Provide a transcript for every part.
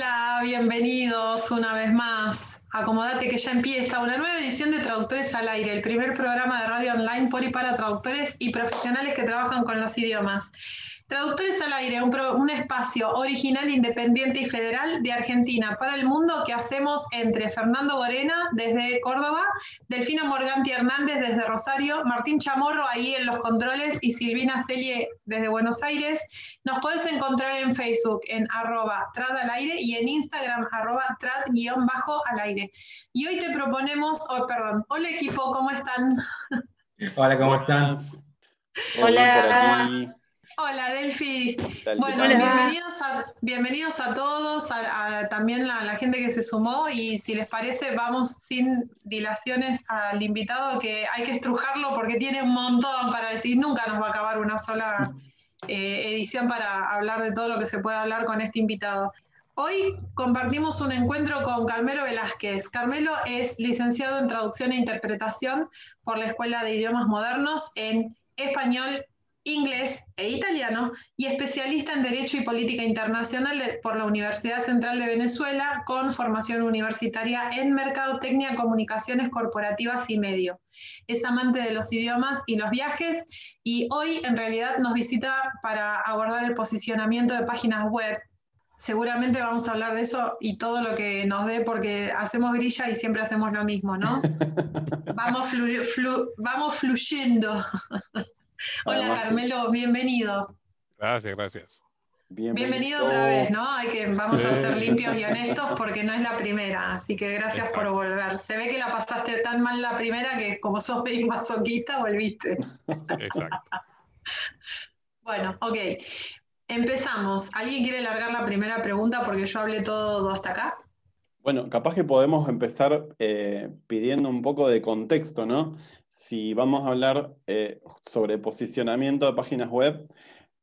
Hola, bienvenidos una vez más. Acomodate que ya empieza una nueva edición de Traductores al Aire, el primer programa de radio online por y para traductores y profesionales que trabajan con los idiomas. Traductores al aire, un, espacio original, independiente y federal de Argentina para el mundo que hacemos entre Fernando Gorena desde Córdoba, Delfina Morganti Hernández desde Rosario, Martín Chamorro ahí en los controles y Silvina Celie desde Buenos Aires. Nos puedes encontrar en Facebook en arroba trad al aire y en Instagram arroba trad-al aire. Y hoy te proponemos, oh, perdón, hola equipo, ¿cómo están? Hola, ¿cómo están? Hola. Hola Delphi. Bueno, bienvenidos a, bienvenidos a todos, a, también a la gente que se sumó y si les parece vamos sin dilaciones al invitado que hay que estrujarlo porque tiene un montón para decir, nunca nos va a acabar una sola eh, edición para hablar de todo lo que se puede hablar con este invitado. Hoy compartimos un encuentro con Carmelo Velázquez. Carmelo es licenciado en traducción e interpretación por la Escuela de Idiomas Modernos en español, inglés e italiano y especialista en Derecho y Política Internacional por la Universidad Central de Venezuela con formación universitaria en Mercadotecnia, Comunicaciones Corporativas y Medio. Es amante de los idiomas y los viajes y hoy en realidad nos visita para abordar el posicionamiento de páginas web. Seguramente vamos a hablar de eso y todo lo que nos dé porque hacemos grilla y siempre hacemos lo mismo, ¿no? vamos, vamos fluyendo. Hola Carmelo, bienvenido. Gracias, gracias. Bienvenido. otra vez, ¿no? Hay que, vamos a ser limpios y honestos porque no es la primera, así que gracias por volver. Se ve que la pasaste tan mal la primera que como sos bien masoquista, volviste. Exacto. bueno, ok. Empezamos. ¿Alguien quiere largar la primera pregunta porque yo hablé todo hasta acá? Bueno, capaz que podemos empezar eh, pidiendo un poco de contexto, ¿no? Si vamos a hablar eh, sobre posicionamiento de páginas web,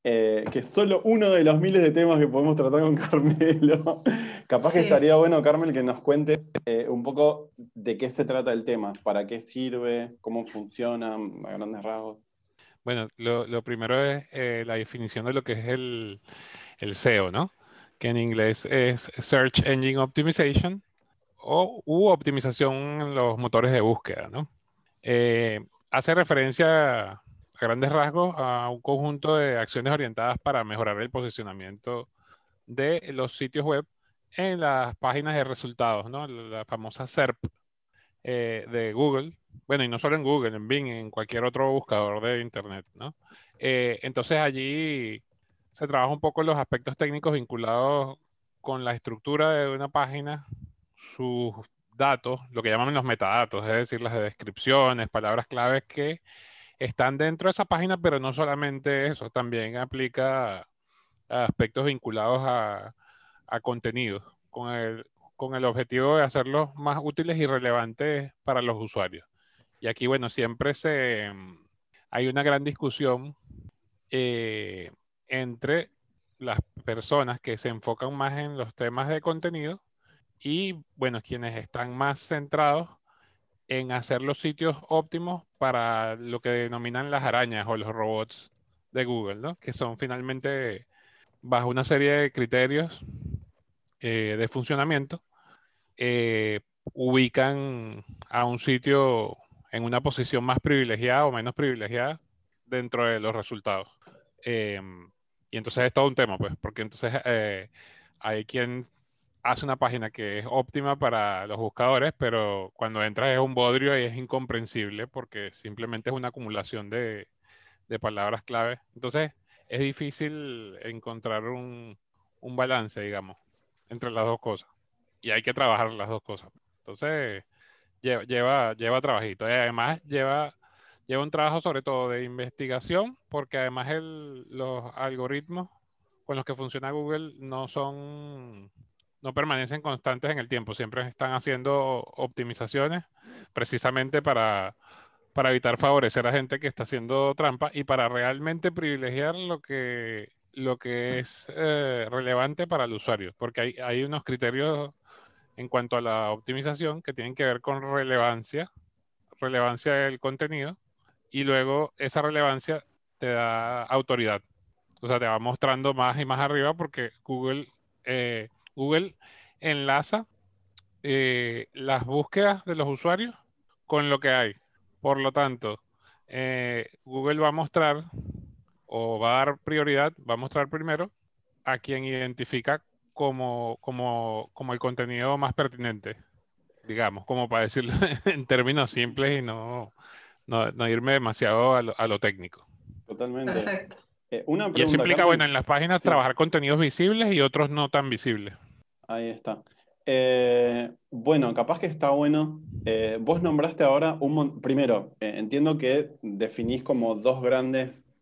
eh, que es solo uno de los miles de temas que podemos tratar con Carmelo, capaz que estaría bueno, Carmel, que nos cuentes un poco de qué se trata el tema, para qué sirve, cómo funciona a grandes rasgos. Bueno, lo, primero es la definición de lo que es el, el SEO, ¿no? Que en inglés es Search Engine Optimization o u optimización en los motores de búsqueda, ¿no? Eh, hace referencia a grandes rasgos a un conjunto de acciones orientadas para mejorar el posicionamiento de los sitios web en las páginas de resultados, ¿no? La famosa SERP eh, de Google. Bueno, y no solo en Google, en Bing, en cualquier otro buscador de Internet, ¿no? Eh, entonces allí se trabaja un poco los aspectos técnicos vinculados con la estructura de una página, sus datos, lo que llaman los metadatos, es decir, las descripciones, palabras claves que están dentro de esa página, pero no solamente eso, también aplica aspectos vinculados a, a contenidos, con el, con el objetivo de hacerlos más útiles y relevantes para los usuarios. Y aquí, bueno, siempre se, hay una gran discusión eh, entre las personas que se enfocan más en los temas de contenido y, bueno, quienes están más centrados en hacer los sitios óptimos para lo que denominan las arañas o los robots de Google, ¿no? Que son finalmente bajo una serie de criterios eh, de funcionamiento, eh, ubican a un sitio en una posición más privilegiada o menos privilegiada dentro de los resultados. Em, y entonces es todo un tema, pues, porque entonces eh, hay quien hace una página que es óptima para los buscadores, pero cuando entras es un bodrio y es incomprensible porque simplemente es una acumulación de, de palabras clave. Entonces es difícil encontrar un, un, balance, digamos, entre las dos cosas. Y hay que trabajar las dos cosas. Entonces lleva, lleva, lleva trabajito. Y además lleva lleva un trabajo sobre todo de investigación, porque además los algoritmos con los que funciona Google no son, no permanecen constantes en el tiempo, siempre están haciendo optimizaciones precisamente para, para evitar favorecer a gente que está haciendo trampa y para realmente privilegiar lo que, lo que es eh, relevante para el usuario, porque hay, hay unos criterios en cuanto a la optimización que tienen que ver con relevancia, relevancia del contenido, y luego esa relevancia te da autoridad. O sea, te va mostrando más y más arriba porque Google, eh, Google enlaza eh, las búsquedas de los usuarios con lo que hay. Por lo tanto, eh, Google va a mostrar o va a dar prioridad, va a mostrar primero a quien identifica como, como, como el contenido más pertinente, digamos, como para decirlo en términos simples y no, no, irme demasiado a lo, técnico. Totalmente. Perfecto. Eh, una y eso implica, bueno, en las páginas trabajar contenidos visibles y otros no tan visibles. Ahí está. Eh, bueno, capaz que está bueno. Eh, vos nombraste ahora un primero, entiendo que definís como dos grandes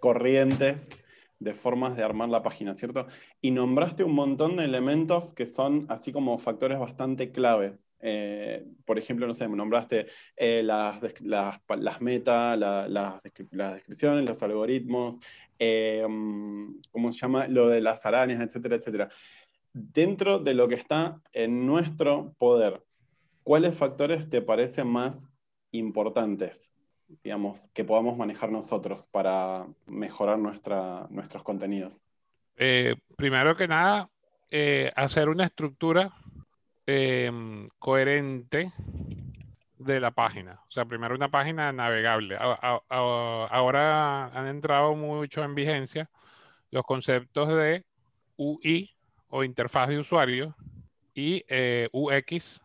corrientes de formas de armar la página, ¿cierto? Y nombraste un montón de elementos que son así como factores bastante clave. Eh, por ejemplo, no sé, me nombraste eh, las, las, las metas, las descripciones, los algoritmos, eh, ¿cómo se llama? Lo de las arañas, etcétera, etcétera. Dentro de lo que está en nuestro poder, ¿cuáles factores te parecen más importantes, digamos, que podamos manejar nosotros para mejorar nuestra, nuestros contenidos? primero que nada, hacer una estructura Em, coherente de la página. O sea, primero una página navegable. ahora han entrado mucho en vigencia los conceptos de UI o interfaz de usuario y eh, UX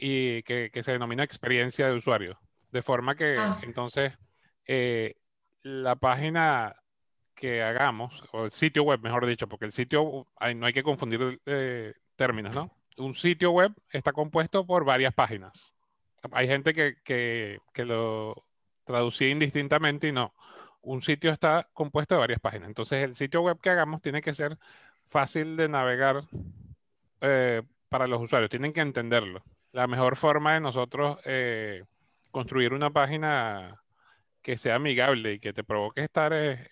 y que, se denomina experiencia de usuario. De forma que ah. entonces eh, la página que hagamos, o el sitio web, mejor dicho, porque el sitio no hay que confundir eh, términos, ¿no? Un sitio web está compuesto por varias páginas. Hay gente que, lo traducía indistintamente y no. Un sitio está compuesto de varias páginas. Entonces el sitio web que hagamos tiene que ser fácil de navegar eh, para los usuarios. Tienen que entenderlo. La mejor forma de nosotros eh, construir una página que sea amigable y que te provoque estar es,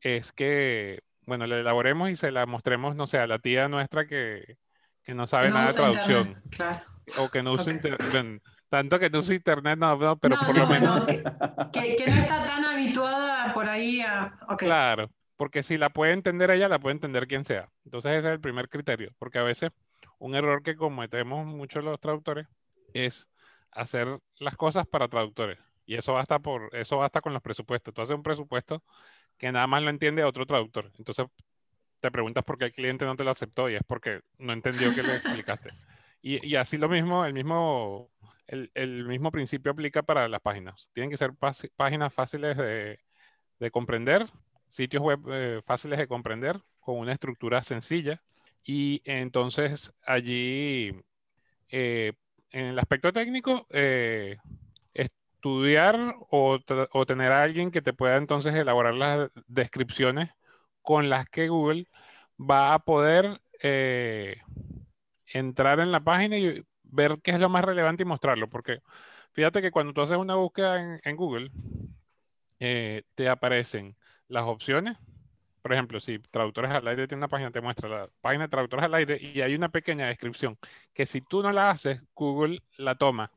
es que, bueno, la elaboremos y se la mostremos, no sé, a la tía nuestra que, que no sabe nada de traducción. O que no usa internet. Tanto que no usa internet, no, pero por lo menos. que, no está tan habituada por ahí a. Claro, porque si la puede entender ella, la puede entender quien sea. Entonces, ese es el primer criterio. Porque a veces un error que cometemos muchos los traductores es hacer las cosas para traductores. Y eso basta por, eso basta con los presupuestos. Tú haces un presupuesto que nada más lo entiende otro traductor. Entonces te preguntas por qué el cliente no te lo aceptó y es porque no entendió que le explicaste. Y, y así lo mismo, el mismo, el, el, mismo principio aplica para las páginas. Tienen que ser páginas fáciles de, de, comprender, sitios web eh, fáciles de comprender, con una estructura sencilla. Y entonces allí, eh, en el aspecto técnico, eh, estudiar o, o, tener a alguien que te pueda entonces elaborar las descripciones con las que Google va a poder eh, entrar en la página y ver qué es lo más relevante y mostrarlo. Porque fíjate que cuando tú haces una búsqueda en, Google, eh, te aparecen las opciones. Por ejemplo, si Traductores al Aire tiene una página, te muestra la página de Traductores al Aire y hay una pequeña descripción que si tú no la haces, Google la toma.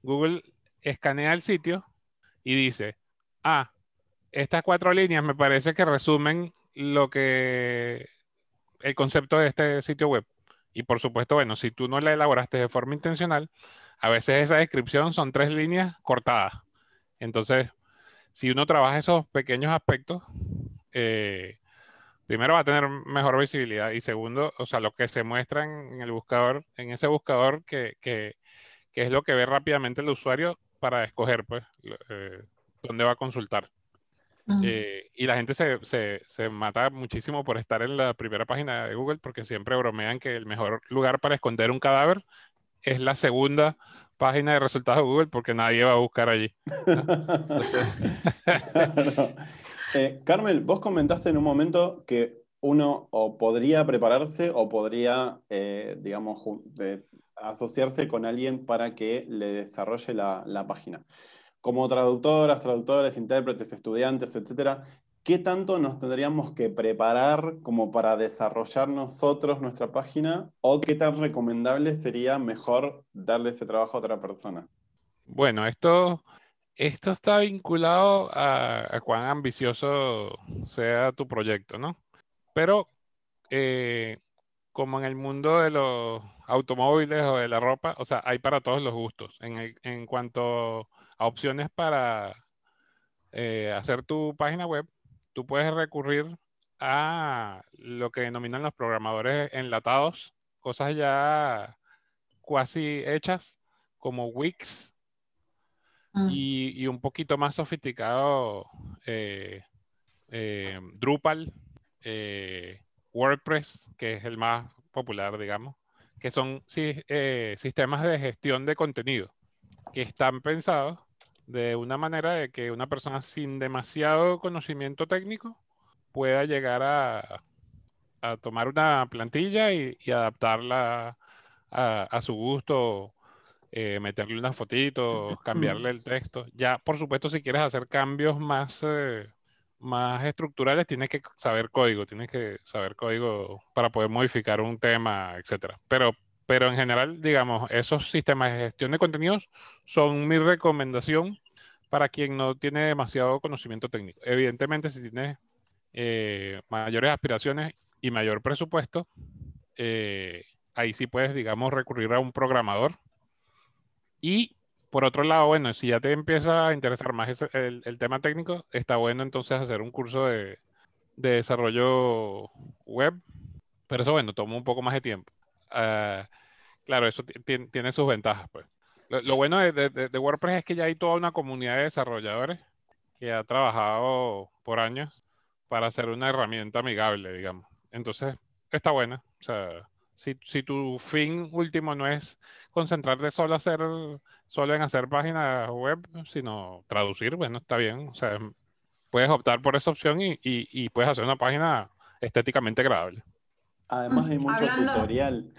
Google escanea el sitio y dice, ah, estas cuatro líneas me parece que resumen lo que el concepto de este sitio web. Y por supuesto, bueno, si tú no la elaboraste de forma intencional, a veces esa descripción son tres líneas cortadas. Entonces, si uno trabaja esos pequeños aspectos, eh, primero va a tener mejor visibilidad y segundo, o sea, lo que se muestra en, el buscador, en ese buscador que, que, es lo que ve rápidamente el usuario para escoger, pues, eh, dónde va a consultar. Eh, y la gente se, se, se, mata muchísimo por estar en la primera página de Google porque siempre bromean que el mejor lugar para esconder un cadáver es la segunda página de resultados de Google porque nadie va a buscar allí. eh, Carmel, vos comentaste en un momento que uno o podría prepararse o podría, eh, digamos, asociarse con alguien para que le desarrolle la, la página como traductoras, traductores, intérpretes, estudiantes, etcétera, ¿qué tanto nos tendríamos que preparar como para desarrollar nosotros nuestra página? ¿O qué tan recomendable sería mejor darle ese trabajo a otra persona? Bueno, esto, esto está vinculado a, cuán ambicioso sea tu proyecto, ¿no? Pero eh, como en el mundo de los automóviles o de la ropa, o sea, hay para todos los gustos. En, en cuanto a opciones para eh, hacer tu página web, tú puedes recurrir a lo que denominan los programadores enlatados, cosas ya casi hechas como Wix mm. y, un poquito más sofisticado eh, eh, Drupal, WordPress, que es el más popular, digamos, que son sistemas de gestión de contenido que están pensados de una manera de que una persona sin demasiado conocimiento técnico pueda llegar a, tomar una plantilla y, adaptarla a, su gusto, eh, meterle unas fotitos, cambiarle el texto. Ya, por supuesto, si quieres hacer cambios más, eh, más estructurales, tienes que saber código, tienes que saber código para poder modificar un tema, etcétera. Pero pero en general, digamos, esos sistemas de gestión de contenidos son mi recomendación para quien no tiene demasiado conocimiento técnico. Evidentemente, si tienes eh, mayores aspiraciones y mayor presupuesto, eh, ahí sí puedes, digamos, recurrir a un programador. Y por otro lado, bueno, si ya te empieza a interesar más el, tema técnico, está bueno entonces hacer un curso de, desarrollo web. Pero eso, bueno, toma un poco más de tiempo. Ah, claro, eso tiene sus ventajas, pues. Lo, bueno de, WordPress es que ya hay toda una comunidad de desarrolladores que ha trabajado por años para hacer una herramienta amigable, digamos. Entonces, está buena. O sea, si, si, tu fin último no es concentrarte solo, hacer, solo en hacer páginas web, sino traducir, bueno, está bien. O sea, puedes optar por esa opción y, y puedes hacer una página estéticamente agradable. Además hay mucho tutorial.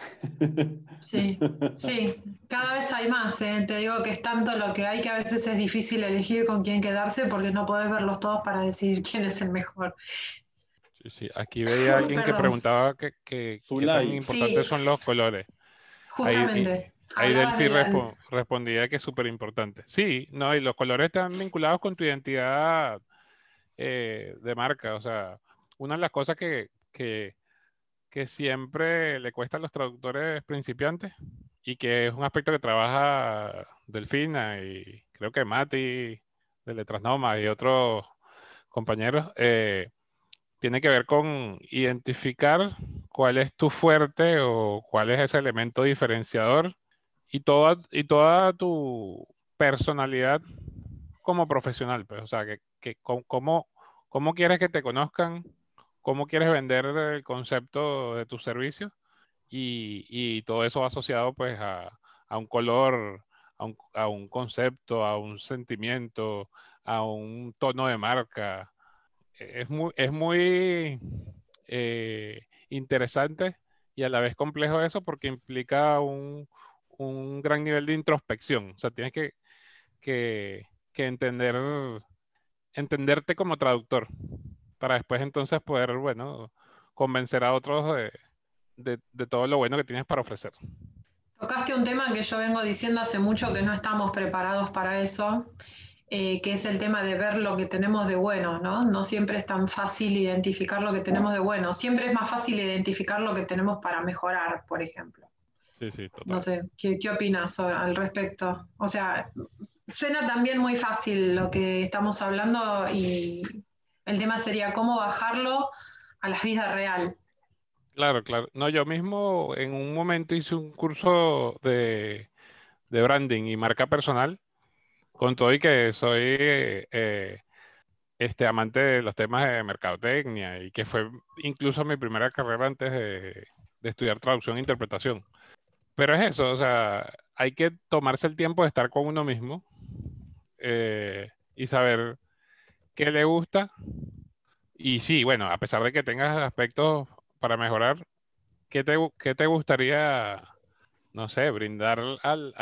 Sí, sí, cada vez hay más. ¿eh? Te digo que es tanto lo que hay que a veces es difícil elegir con quién quedarse porque no podés verlos todos para decidir quién es el mejor. Sí, sí. Aquí veía alguien que preguntaba que, que qué tan importantes son los colores. Justamente. Ahí, Delphi respondía que es súper importante. Sí, no, y los colores están vinculados con tu identidad eh, de marca. O sea, una de las cosas que, que que siempre le cuesta a los traductores principiantes y que es un aspecto que trabaja Delfina y creo que Mati de Letras Noma y otros compañeros, eh, tiene que ver con identificar cuál es tu fuerte o cuál es ese elemento diferenciador y toda, y toda tu personalidad como profesional. Pues, o sea, que, que cómo, cómo quieres que te conozcan cómo quieres vender el concepto de tu servicio y, todo eso asociado pues a, un color, a un, concepto, a un sentimiento, a un tono de marca. Es muy, es muy eh, interesante y a la vez complejo eso porque implica un, gran nivel de introspección. O sea, tienes que, que, que entender, entenderte como traductor para después entonces poder, bueno, convencer a otros de, todo lo bueno que tienes para ofrecer. Tocaste un tema que yo vengo diciendo hace mucho que no estamos preparados para eso, eh, que es el tema de ver lo que tenemos de bueno, ¿no? No siempre es tan fácil identificar lo que tenemos de bueno, siempre es más fácil identificar lo que tenemos para mejorar, por ejemplo. Sí, sí, total. No sé, ¿qué, qué opinas al respecto? O sea, suena también muy fácil lo que estamos hablando y el tema sería cómo bajarlo a la vida real. Claro, claro. No, yo mismo en un momento hice un curso de, branding y marca personal, con todo y que soy eh, este amante de los temas de mercadotecnia y que fue incluso mi primera carrera antes de, estudiar traducción e interpretación. Pero es eso, o sea, hay que tomarse el tiempo de estar con uno mismo eh, y saber qué le gusta. Y sí, bueno, a pesar de que tengas aspectos para mejorar, ¿qué te, te gustaría, no sé, brindar al,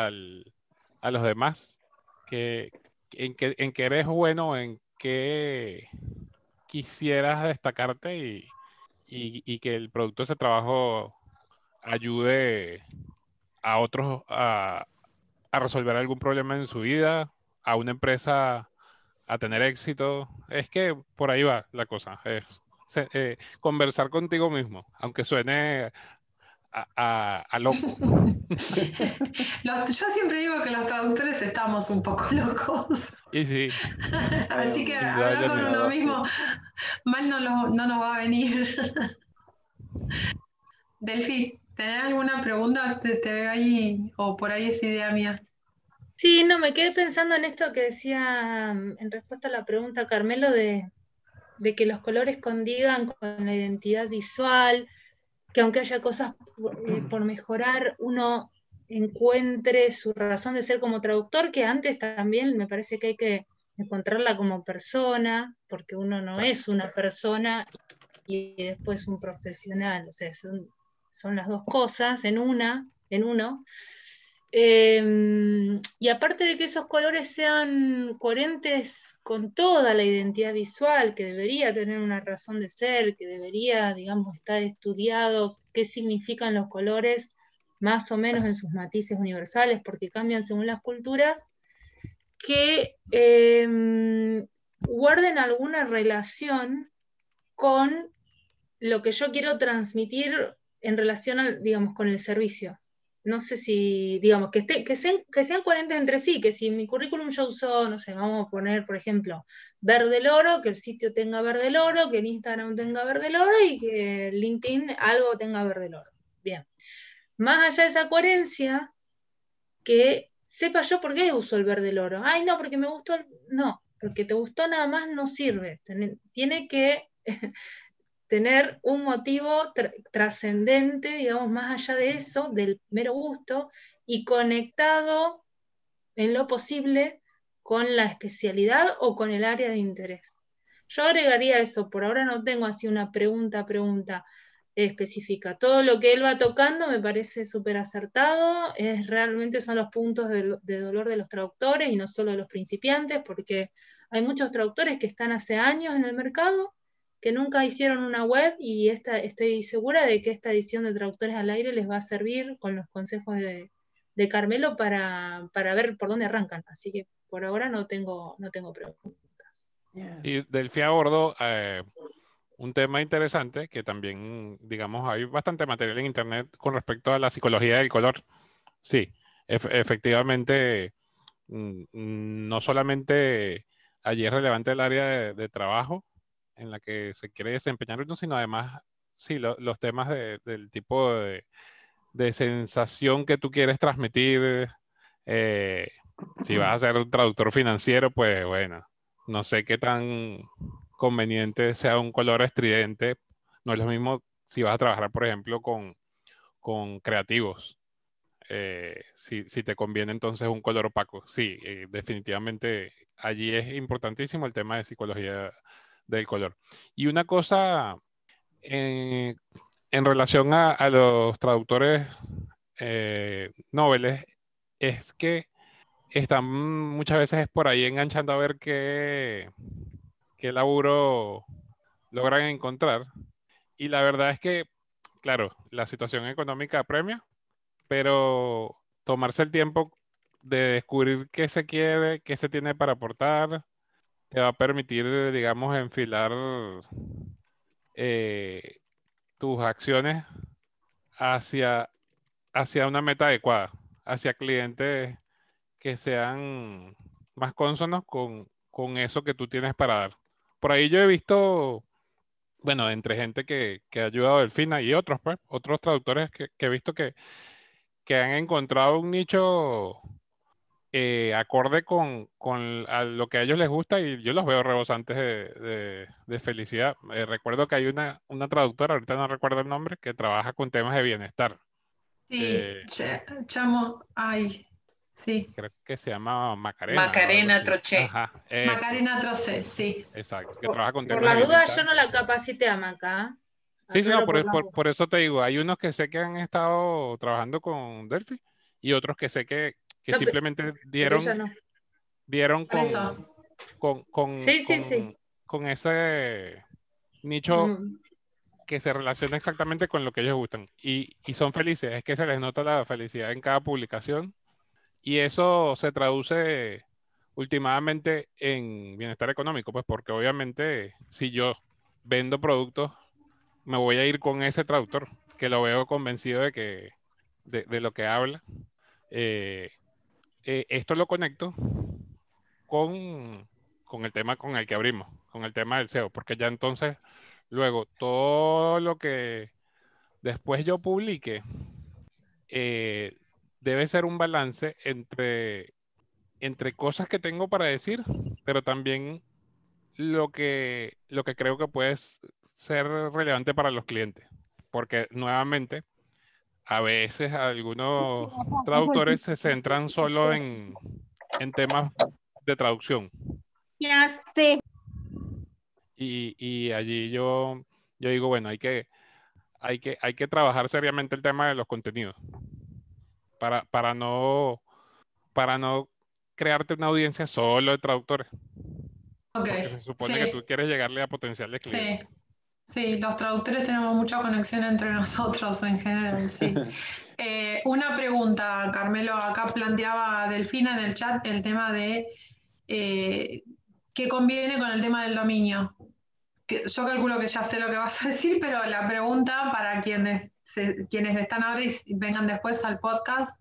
a los demás? que en, qué, ¿En qué eres bueno? ¿En qué quisieras destacarte y, y, que el producto de ese trabajo ayude a otros a, a resolver algún problema en su vida, a una empresa a tener éxito. Es que por ahí va la cosa. Es, eh, conversar contigo mismo, aunque suene a, a, loco. yo siempre digo que los traductores estamos un poco locos. Y sí. Así que hablar con uno mismo mal no, no nos va a venir. Delphi, ¿tenés alguna pregunta? Te, te, veo ahí, o por ahí es idea mía. Sí, no, me quedé pensando en esto que decía mm, en respuesta a la pregunta Carmelo de, de que los colores condigan con la identidad visual, que aunque haya cosas eh, por mejorar, uno encuentre su razón de ser como traductor, que antes también me parece que hay que encontrarla como persona, porque uno no es una persona y después un profesional, o sea, son, las dos cosas en una, en uno. Em, y aparte de que esos colores sean coherentes con toda la identidad visual, que debería tener una razón de ser, que debería, digamos, estar estudiado qué significan los colores, más o menos en sus matices universales, porque cambian según las culturas, que em, guarden alguna relación con lo que yo quiero transmitir en relación, digamos, con el servicio no sé si, digamos, que, que, sean, que sean coherentes entre sí, que si mi currículum yo uso, no sé, vamos a poner, por ejemplo, verde el oro, que el sitio tenga verde el oro, que el Instagram tenga verde el oro y que LinkedIn algo tenga verde el oro. Bien. Más allá de esa coherencia, que sepa yo por qué uso el verde el oro. Ay, no, porque me gustó. No, porque te gustó nada más no sirve. Tiene que tener un motivo trascendente, digamos, más allá de eso, del mero gusto, y conectado en lo posible con la especialidad o con el área de interés. Yo agregaría eso, por ahora no tengo así una pregunta, pregunta específica. Todo lo que él va tocando me parece súper acertado, es, realmente son los puntos de, de, dolor de los traductores y no solo de los principiantes, porque hay muchos traductores que están hace años en el mercado que nunca hicieron una web y esta, estoy segura de que esta edición de Traductores al Aire les va a servir con los consejos de, Carmelo para, ver por dónde arrancan. Así que por ahora no tengo, no tengo preguntas. Y Delfi abordó eh, un tema interesante que también, digamos, hay bastante material en Internet con respecto a la psicología del color. Sí, efectivamente, mm, no solamente allí es relevante el área de trabajo, en la que se quiere desempeñar uno, sino además, sí, los temas del tipo de, sensación que tú quieres transmitir. Eh, si vas a ser un traductor financiero, pues bueno, no sé qué tan conveniente sea un color estridente. No es lo mismo si vas a trabajar, por ejemplo, con, creativos. Eh, si, te conviene entonces un color opaco. Sí, eh, definitivamente allí es importantísimo el tema de psicología del color. Y una cosa eh, en relación a, los traductores eh, es que están muchas veces por ahí enganchando a ver qué, qué laburo logran encontrar. Y la verdad es que, claro, la situación económica apremia, pero tomarse el tiempo de descubrir qué se quiere, qué se tiene para aportar, te va a permitir, digamos, enfilar eh, tus acciones hacia, hacia una meta adecuada, hacia clientes que sean más consonos con, eso que tú tienes para dar. Por ahí yo he visto, bueno, entre gente que, que ha ayudado a Delfina y otros, pues, otros traductores que, he visto que, que han encontrado un nicho eh, acorde con, lo que a ellos les gusta y yo los veo rebosantes de, felicidad. Eh, recuerdo que hay una, una traductora, ahorita no recuerdo el nombre, que trabaja con temas de bienestar. Sí, eh, chamo, ay, sí. Creo que se llama Macarena. Macarena Troche. Macarena Troche, sí. Exacto, que trabaja con temas Por la duda yo no la capacité a Maca. Sí, sí, no, por, por, eso te digo, hay unos que sé que han estado trabajando con Delphi y otros que sé que, que simplemente dieron, dieron con, con, con, con, ese nicho que se relaciona exactamente con lo que ellos gustan. Y, y, son felices, es que se les nota la felicidad en cada publicación. Y eso se traduce últimamente en bienestar económico, pues porque obviamente si yo vendo productos, me voy a ir con ese traductor que lo veo convencido de que de, lo que habla. Eh, eh, esto lo conecto con, con, el tema con el que abrimos, con el tema del SEO, porque ya entonces, luego, todo lo que después yo publique, eh, debe ser un balance entre, entre cosas que tengo para decir, pero también lo que, lo que creo que puede ser relevante para los clientes. Porque nuevamente, a veces algunos traductores se centran solo en, temas de traducción. Ya sé. Y, y, allí yo, yo digo, bueno, hay que, hay, que, hay que trabajar seriamente el tema de los contenidos para, para, no, para no crearte una audiencia solo de traductores. Okay. se supone que tú quieres llegarle a potenciales clientes. Sí. Sí, los traductores tenemos mucha conexión entre nosotros en general, sí. Eh, una pregunta, Carmelo, acá planteaba Delfina en el chat el tema de eh, qué conviene con el tema del dominio. yo calculo que ya sé lo que vas a decir, pero la pregunta para quienes, quienes están ahora y vengan después al podcast,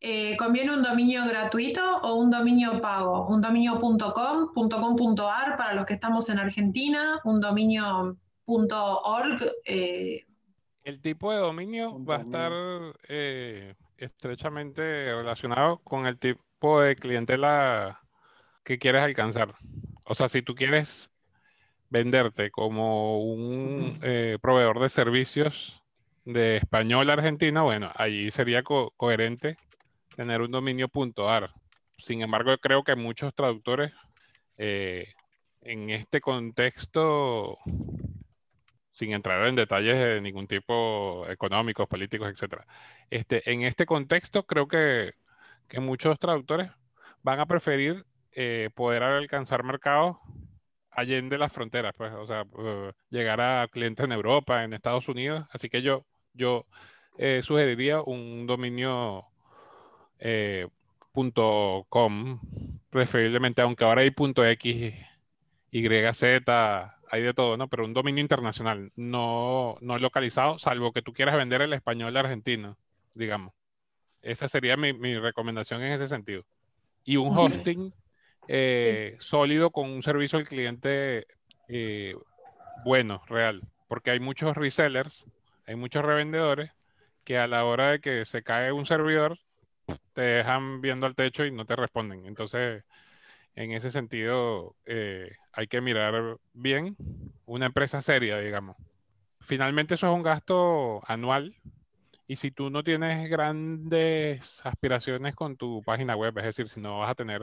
eh, ¿conviene un dominio gratuito o un dominio pago? ¿Un dominio.com, .com.ar para los que estamos en Argentina? ¿Un dominio .org? Eh, el tipo de dominio va a estar eh, estrechamente relacionado con el tipo de clientela que quieres alcanzar. O sea, si tú quieres venderte como un proveedor de servicios de español a Argentina, bueno, allí sería coherente tener un dominio .ar. Sin embargo, creo que muchos traductores eh, en este contexto, sin entrar en detalles de ningún tipo económicos, políticos, etc. Este, en este contexto, creo que, muchos traductores van a preferir eh, poder alcanzar mercados allende las fronteras, pues, o sea, eh, llegar a clientes en Europa, en Estados Unidos. Así que yo, yo sugeriría un dominio eh, .com, preferiblemente, aunque ahora hay .x, YZ, hay de todo, ¿no? Pero un dominio internacional, no, no localizado, salvo que tú quieras vender el español argentino, digamos. Esa sería mi, recomendación en ese sentido. Y un hosting eh, sólido con un servicio al cliente eh, bueno, real. Porque hay muchos resellers, hay muchos revendedores que a la hora de que se cae un servidor, te dejan viendo al techo y no te responden. Entonces, en ese sentido, eh, hay que mirar bien una empresa seria, digamos. Finalmente, eso es un gasto anual. Y si tú no tienes grandes aspiraciones con tu página web, es decir, si no vas a tener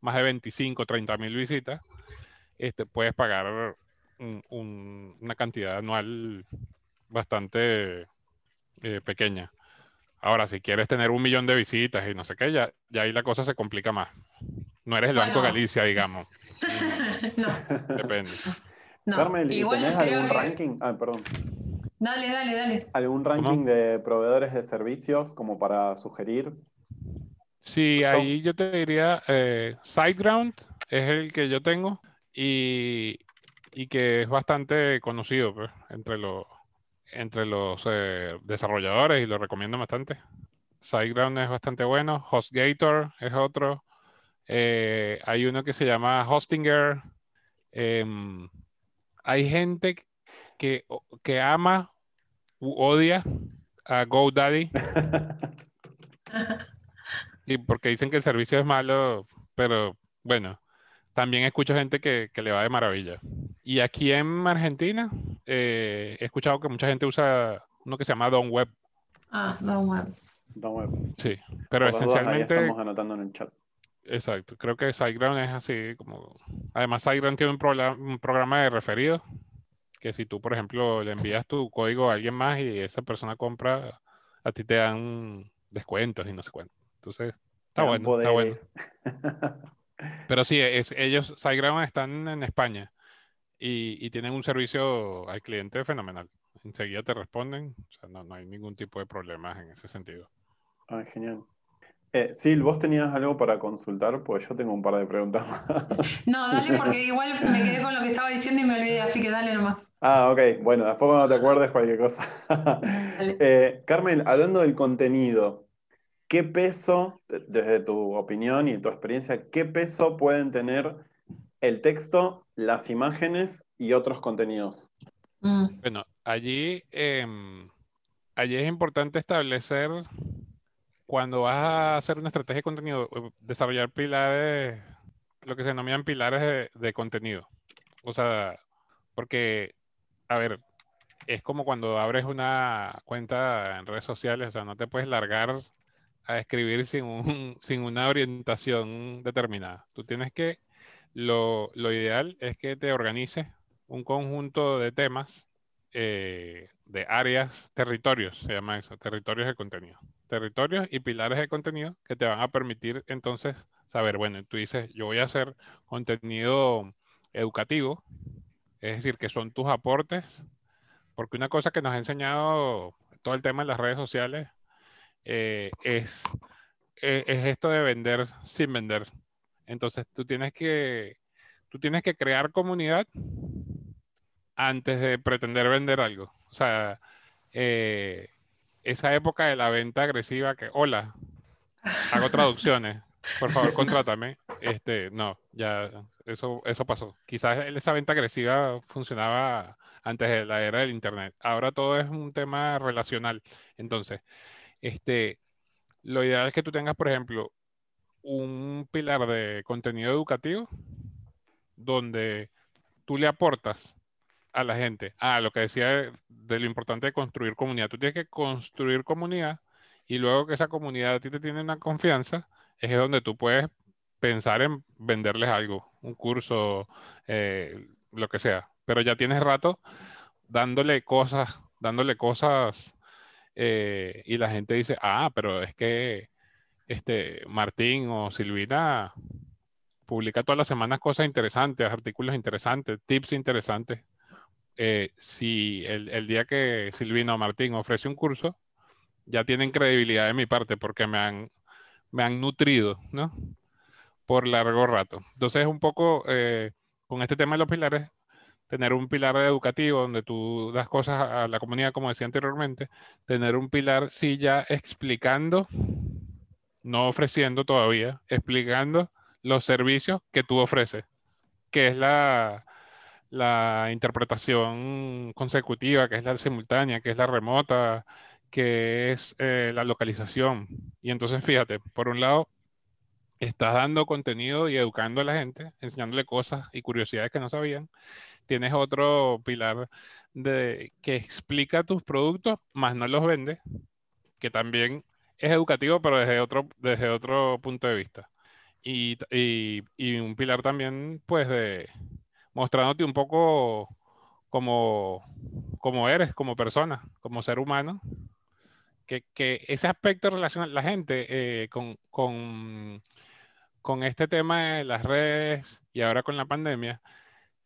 más de 25, 30 mil visitas, este, puedes pagar una cantidad anual bastante eh, pequeña. Ahora, si quieres tener un millón de visitas y no sé qué, ya, ya ahí la cosa se complica más. No eres el Banco Galicia, digamos. no. Depende. Carmen, ¿y tenés algún ranking? Ah, perdón. Dale, dale, dale. ¿Algún ranking de proveedores de servicios como para sugerir? Sí, ahí yo te diría, eh, SiteGround es el que yo tengo y, y que es bastante conocido pues, entre los entre los eh, desarrolladores y lo recomiendo bastante. SiteGround es bastante bueno. HostGator es otro. Eh, hay uno que se llama Hostinger. Em, hay gente que, que ama u odia a GoDaddy. y porque dicen que el servicio es malo, pero bueno, también escucho gente que, le va de maravilla. Y aquí en Argentina eh, he escuchado que mucha gente usa uno que se llama Don Web. Ah, Don Web. Don Web. Sí, pero esencialmente... estamos anotando en el chat. Exacto, creo que SiteGround es así como... Además, SiteGround tiene un, un programa de referidos que si tú, por ejemplo, le envías tu código a alguien más y esa persona compra, a ti te dan descuentos y no sé cuánto. Entonces, está bueno, está bueno. Pero sí, es, ellos, SiteGround están en España y, tienen un servicio al cliente fenomenal. Enseguida te responden, o sea, no, hay ningún tipo de problemas en ese sentido. Ah, genial. Eh, Sil, vos tenías algo para consultar, pues yo tengo un par de preguntas más. No, dale, porque igual me quedé con lo que estaba diciendo y me olvidé, así que dale nomás. Ah, ok. Bueno, después cuando te acuerdes cualquier cosa. Eh, Carmen, hablando del contenido, ¿qué peso, desde tu opinión y tu experiencia, qué peso pueden tener el texto, las imágenes y otros contenidos? Mm. Bueno, allí, em, allí es importante establecer cuando vas a hacer una estrategia de contenido, eh, desarrollar pilares, lo que se denominan pilares de, contenido. O sea, porque, a ver, es como cuando abres una cuenta en redes sociales, o sea, no te puedes largar a escribir sin, un, sin una orientación determinada. Tú tienes que, lo, lo ideal es que te organices un conjunto de temas, eh, de áreas, territorios, se llama eso, territorios de contenido territorios y pilares de contenido que te van a permitir entonces saber, bueno, tú dices, yo voy a hacer contenido educativo, es decir, que son tus aportes, porque una cosa que nos ha enseñado todo el tema de las redes sociales eh, es, e, es, esto de vender sin vender. Entonces tú tienes que, tú tienes que crear comunidad antes de pretender vender algo. O sea, eh, esa época de la venta agresiva que, hola, hago traducciones, por favor, contrátame. Este, no, ya eso, eso pasó. Quizás esa venta agresiva funcionaba antes de la era del Internet. Ahora todo es un tema relacional. Entonces, este, lo ideal es que tú tengas, por ejemplo, un pilar de contenido educativo donde tú le aportas a la gente. Ah, lo que decía de, lo importante de construir comunidad. Tú tienes que construir comunidad y luego que esa comunidad a ti te tiene una confianza, es donde tú puedes pensar en venderles algo, un curso, eh, lo que sea. Pero ya tienes rato dándole cosas, dándole cosas eh, y la gente dice, ah, pero es que este Martín o Silvina publica todas las semanas cosas interesantes, artículos interesantes, tips interesantes. Eh, si el, día que Silvino Martín ofrece un curso, ya tienen credibilidad de mi parte porque me han, me han nutrido, ¿no? Por largo rato. Entonces, un poco eh, con este tema de los pilares, tener un pilar educativo donde tú das cosas a la comunidad, como decía anteriormente, tener un pilar, sí, ya explicando, no ofreciendo todavía, explicando los servicios que tú ofreces, que es la, la interpretación consecutiva, que es la simultánea, que es la remota, que es eh, la localización. Y entonces, fíjate, por un lado, estás dando contenido y educando a la gente, enseñándole cosas y curiosidades que no sabían. Tienes otro pilar de, que explica tus productos, más no los vende, que también es educativo, pero desde otro, desde otro punto de vista. Y, y un pilar también, pues, de, mostrándote un poco como, como eres, como persona, como ser humano. Que, que ese aspecto relaciona la gente eh, con, con, con, este tema de las redes y ahora con la pandemia,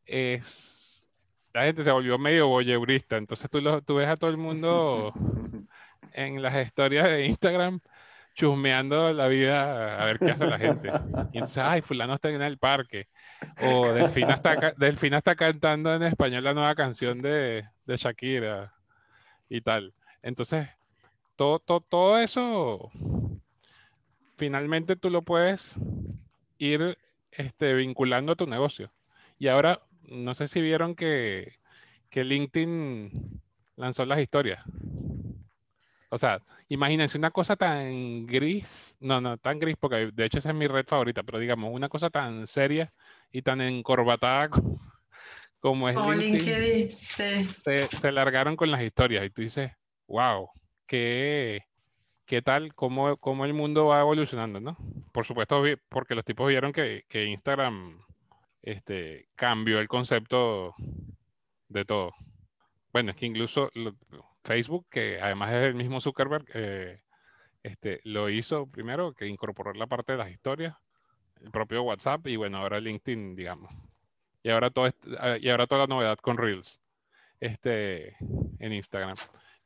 es, la gente se volvió medio voyeurista. Entonces tú, lo, tú ves a todo el mundo en las historias de Instagram chusmeando la vida a ver qué hace la gente. Y entonces, ay, fulano está en el parque. O Delfina está, Delfina está cantando en español la nueva canción de, de Shakira y tal. Entonces, todo, todo, todo, eso, finalmente tú lo puedes ir este, vinculando a tu negocio. Y ahora, no sé si vieron que, que LinkedIn lanzó las historias. O sea, imagínense una cosa tan gris, no, no, tan gris, porque de hecho esa es mi red favorita, pero digamos, una cosa tan seria y tan encorbatada como es LinkedIn, se, largaron con las historias y tú dices, wow, qué, qué tal, cómo, cómo, el mundo va evolucionando, ¿no? Por supuesto, porque los tipos vieron que, que Instagram este, cambió el concepto de todo. Bueno, es que incluso Facebook, que además es el mismo Zuckerberg, eh, este, lo hizo primero, que incorporó la parte de las historias, el propio WhatsApp y bueno, ahora LinkedIn, digamos. Y ahora, todo ah, y ahora toda la novedad con Reels este, en Instagram.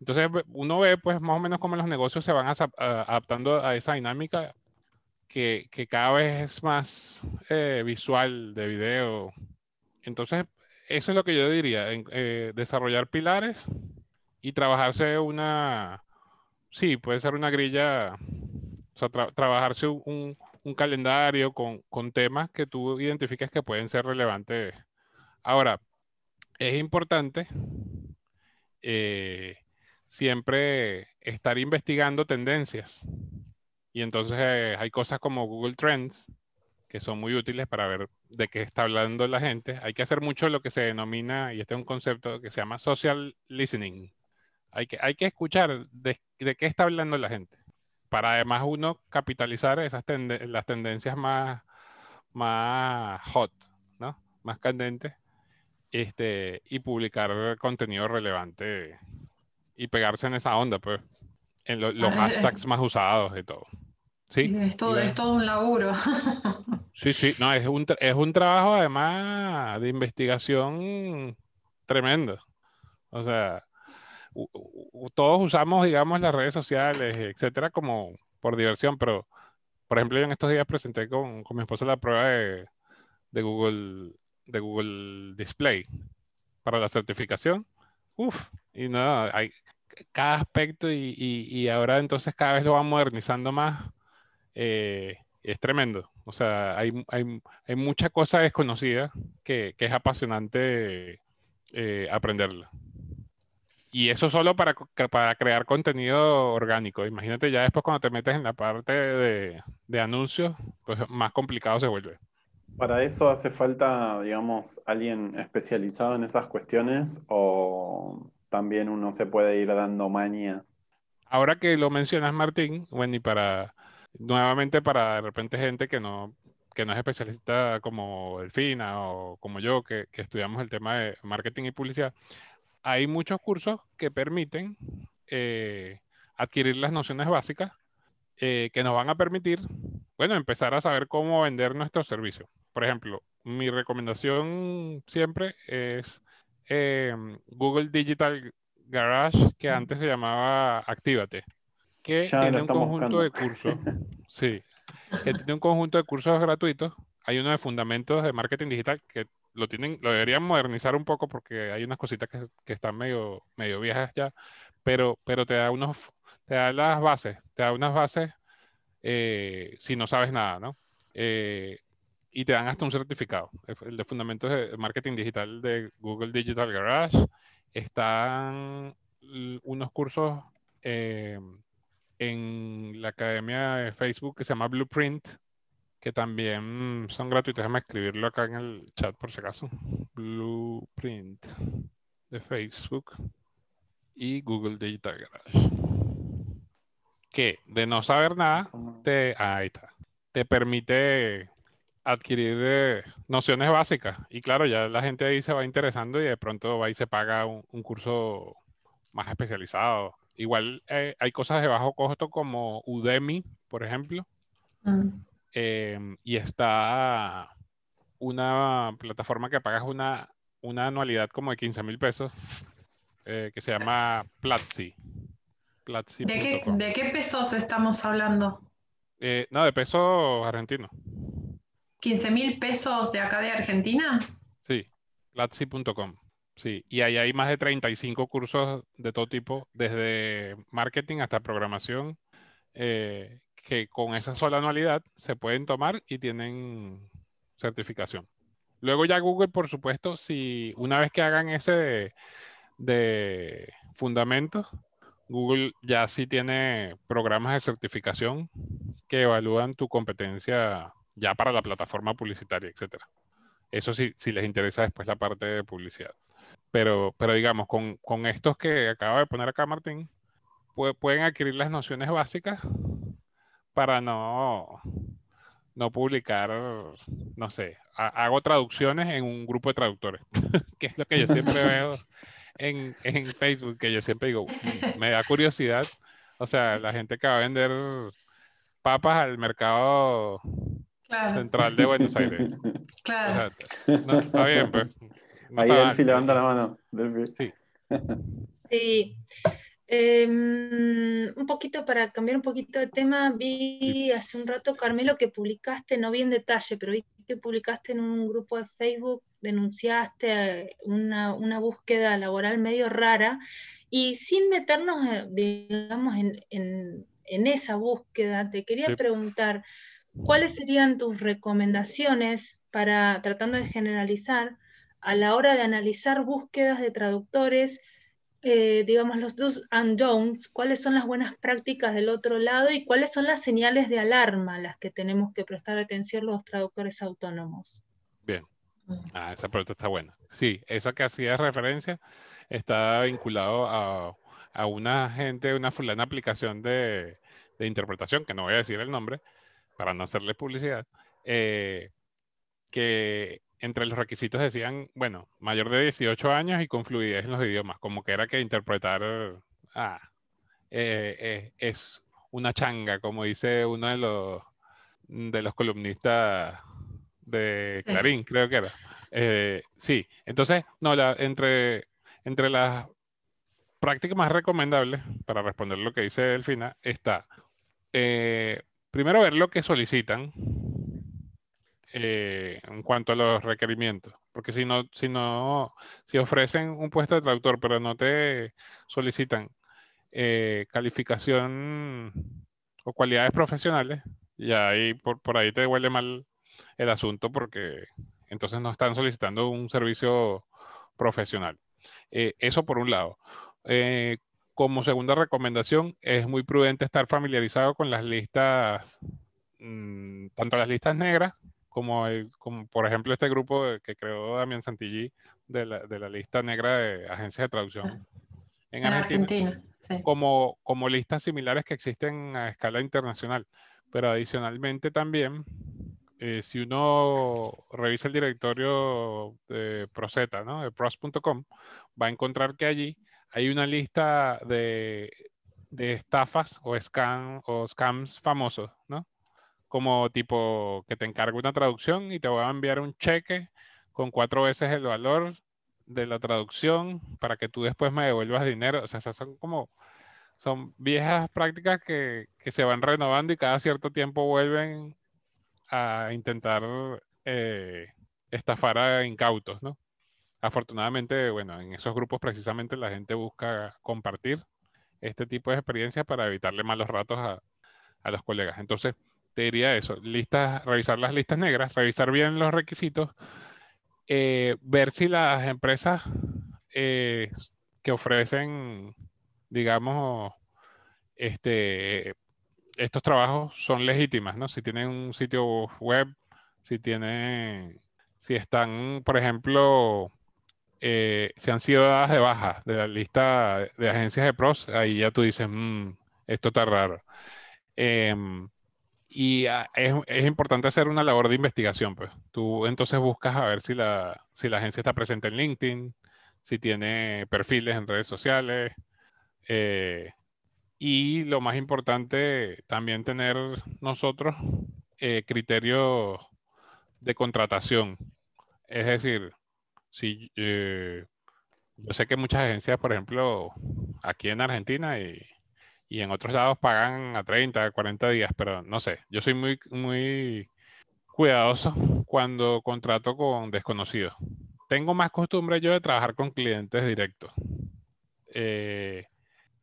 Entonces uno ve pues más o menos cómo los negocios se van adaptando a esa dinámica que, que cada vez es más eh, visual de video. Entonces, eso es lo que yo diría, en- eh, desarrollar pilares y trabajarse una, sí, puede ser una grilla, o sea, tra- trabajarse un, un- calendario con, con temas que tú identifiques que pueden ser relevantes. Ahora, es importante eh, siempre estar investigando tendencias. Y entonces eh, hay cosas como Google Trends que son muy útiles para ver de qué está hablando la gente. Hay que hacer mucho lo que se denomina, y este es un concepto que se llama social listening. Hay que, hay que escuchar de, de qué está hablando la gente, para además uno capitalizar esas las tendencias más, más hot, ¿no? Más candentes, este, y publicar contenido relevante y pegarse en esa onda, pues, en lo- los Ah, hashtags más usados y todo. ¿Sí? Es todo, es todo un laburo. Sí, sí, no, es un, es un trabajo además de investigación tremendo. O sea, todos usamos, digamos, las redes sociales, etcétera, como por diversión, pero, por ejemplo, yo en estos días presenté con, con mi esposa la prueba de, de Google, de Google Display para la certificación. Uf, y no, hay cada aspecto y, y- y ahora entonces cada vez lo van modernizando más. Eh, es tremendo. O sea, hay, hay, hay mucha cosa desconocida que, que es apasionante eh, aprenderla. Y eso solo para, para crear contenido orgánico. Imagínate ya después cuando te metes en la parte de, de anuncios, pues más complicado se vuelve. ¿Para eso hace falta, digamos, alguien especializado en esas cuestiones o también uno se puede ir dando maña? Ahora que lo mencionas, Martín, bueno, y para, nuevamente para de repente gente que no, que no es especialista como Delfina o como yo, que, que estudiamos el tema de marketing y publicidad, hay muchos cursos que permiten eh, adquirir las nociones básicas eh, que nos van a permitir, bueno, empezar a saber cómo vender nuestros servicios. Por ejemplo, mi recomendación siempre es eh, Google Digital Garage, que antes se llamaba Actívate, que Ya tiene un conjunto de cursos, sí, que tiene un conjunto de cursos gratuitos. Hay uno de fundamentos de marketing digital que lo tienen, lo deberían modernizar un poco porque hay unas cositas que, que están medio, medio viejas ya, pero, pero te da unos, te da las bases, te da unas bases eh, si no sabes nada, ¿no? Eh, y te dan hasta un certificado. El de fundamentos de marketing digital de Google Digital Garage. Están unos cursos eh, en la academia de Facebook que se llama Blueprint, que también son gratuitos. Déjame escribirlo acá en el chat por si acaso. Blueprint de Facebook y Google Digital Garage. Que de no saber nada, te, ahí está, te permite adquirir eh, nociones básicas. Y claro, ya la gente ahí se va interesando y de pronto va y se paga un, un curso más especializado. Igual eh, hay cosas de bajo costo como Udemy, por ejemplo. Mm. Eh, y está una plataforma que pagas una, una anualidad como de 15 mil pesos eh, que se llama Platzi. ¿De qué, de qué pesos estamos hablando? Eh, no, de peso argentino. ¿15 mil pesos de acá de Argentina? Sí, Platzi.com. Sí, y ahí hay más de 35 cursos de todo tipo, desde marketing hasta programación, eh, que con esa sola anualidad se pueden tomar y tienen certificación. Luego ya Google, por supuesto, si una vez que hagan ese de, de fundamentos, Google ya sí tiene programas de certificación que evalúan tu competencia ya para la plataforma publicitaria, etcétera. Eso sí, si les interesa después la parte de publicidad. Pero, pero digamos, con, con estos que acaba de poner acá Martín, pue- pueden adquirir las nociones básicas para no, no publicar, no sé, ha- hago traducciones en un grupo de traductores, que es lo que yo siempre veo en, en Facebook, que yo siempre digo, "Mm, me da curiosidad, o sea, la gente que va a vender papas al mercado Claro, central de Buenos Aires. O claro. sea, no, está bien, pues. Ahí Delphi mal. levanta la mano. Delphi. Sí. Sí. Em, un poquito para cambiar un poquito de tema, vi hace un rato, Carmelo, que publicaste, no vi en detalle, pero vi que publicaste en un grupo de Facebook, denunciaste una, una búsqueda laboral medio rara y sin meternos, eh, digamos, en, en, en esa búsqueda, te quería preguntar, ¿cuáles serían tus recomendaciones para, tratando de generalizar, a la hora de analizar búsquedas de traductores? Eh, digamos, los dos and don'ts, cuáles son las buenas prácticas del otro lado y cuáles son las señales de alarma a las que tenemos que prestar atención los traductores autónomos. Bien. Mm. Ah, esa pregunta está buena. Sí, eso que hacía referencia está vinculado a, a una gente, una fulana aplicación de, de, interpretación, que no voy a decir el nombre, para no hacerle publicidad, eh, que entre los requisitos decían, bueno, mayor de 18 años y con fluidez en los idiomas, como que era que interpretar, ah, eh, eh, es una changa, como dice uno de los, de los columnistas de Clarín, creo que era. Eh, sí, entonces, no, la, entre, entre las prácticas más recomendables, para responder lo que dice Delfina, está, primero ver lo que solicitan, eh, en cuanto a los requerimientos. Porque si no, si no, si ofrecen un puesto de traductor, pero no te solicitan eh, calificación o cualidades profesionales, ya ahí por, por ahí te huele mal el asunto porque entonces no están solicitando un servicio profesional. Eh, eso por un lado. como segunda recomendación, es muy prudente estar familiarizado con las listas, mm, tanto las listas negras como, como por ejemplo este grupo que creó Damián Santillí de la, de la lista negra de agencias de traducción en, Argentina, como, como listas similares que existen a escala internacional. Pero adicionalmente también, eh, si uno revisa el directorio de de pros.com, va a encontrar que allí hay una lista de, de estafas o, scam, o scams famosos, ¿no? Como tipo que te encargo una traducción y te voy a enviar un cheque con cuatro veces el valor de la traducción para que tú después me devuelvas dinero. O sea, esas son como, son viejas prácticas que, que se van renovando y cada cierto tiempo vuelven a intentar eh, estafar a incautos, ¿no? Afortunadamente, bueno, en esos grupos precisamente la gente busca compartir este tipo de experiencias para evitarle malos ratos a, a los colegas. Entonces, diría eso, listas, revisar las listas negras, revisar bien los requisitos, eh, ver si las empresas eh, que ofrecen, digamos, este, estos trabajos son legítimas, ¿no? Si tienen un sitio web, si tienen, si están, por ejemplo, eh, si han sido dadas de baja de la lista de agencias de pros, ahí ya tú dices, mm, esto está raro. Em, y ah, es, es, importante hacer una labor de investigación, pues. Tú entonces buscas a ver si la, si la agencia está presente en LinkedIn, si tiene perfiles en redes sociales. Eh, y lo más importante, también tener nosotros eh, criterios de contratación. Es decir, si eh, yo sé que muchas agencias, por ejemplo, aquí en Argentina y y en otros lados pagan a 30, 40 días, pero no sé, yo soy muy, muy cuidadoso cuando contrato con desconocidos. Tengo más costumbre yo de trabajar con clientes directos. Eh,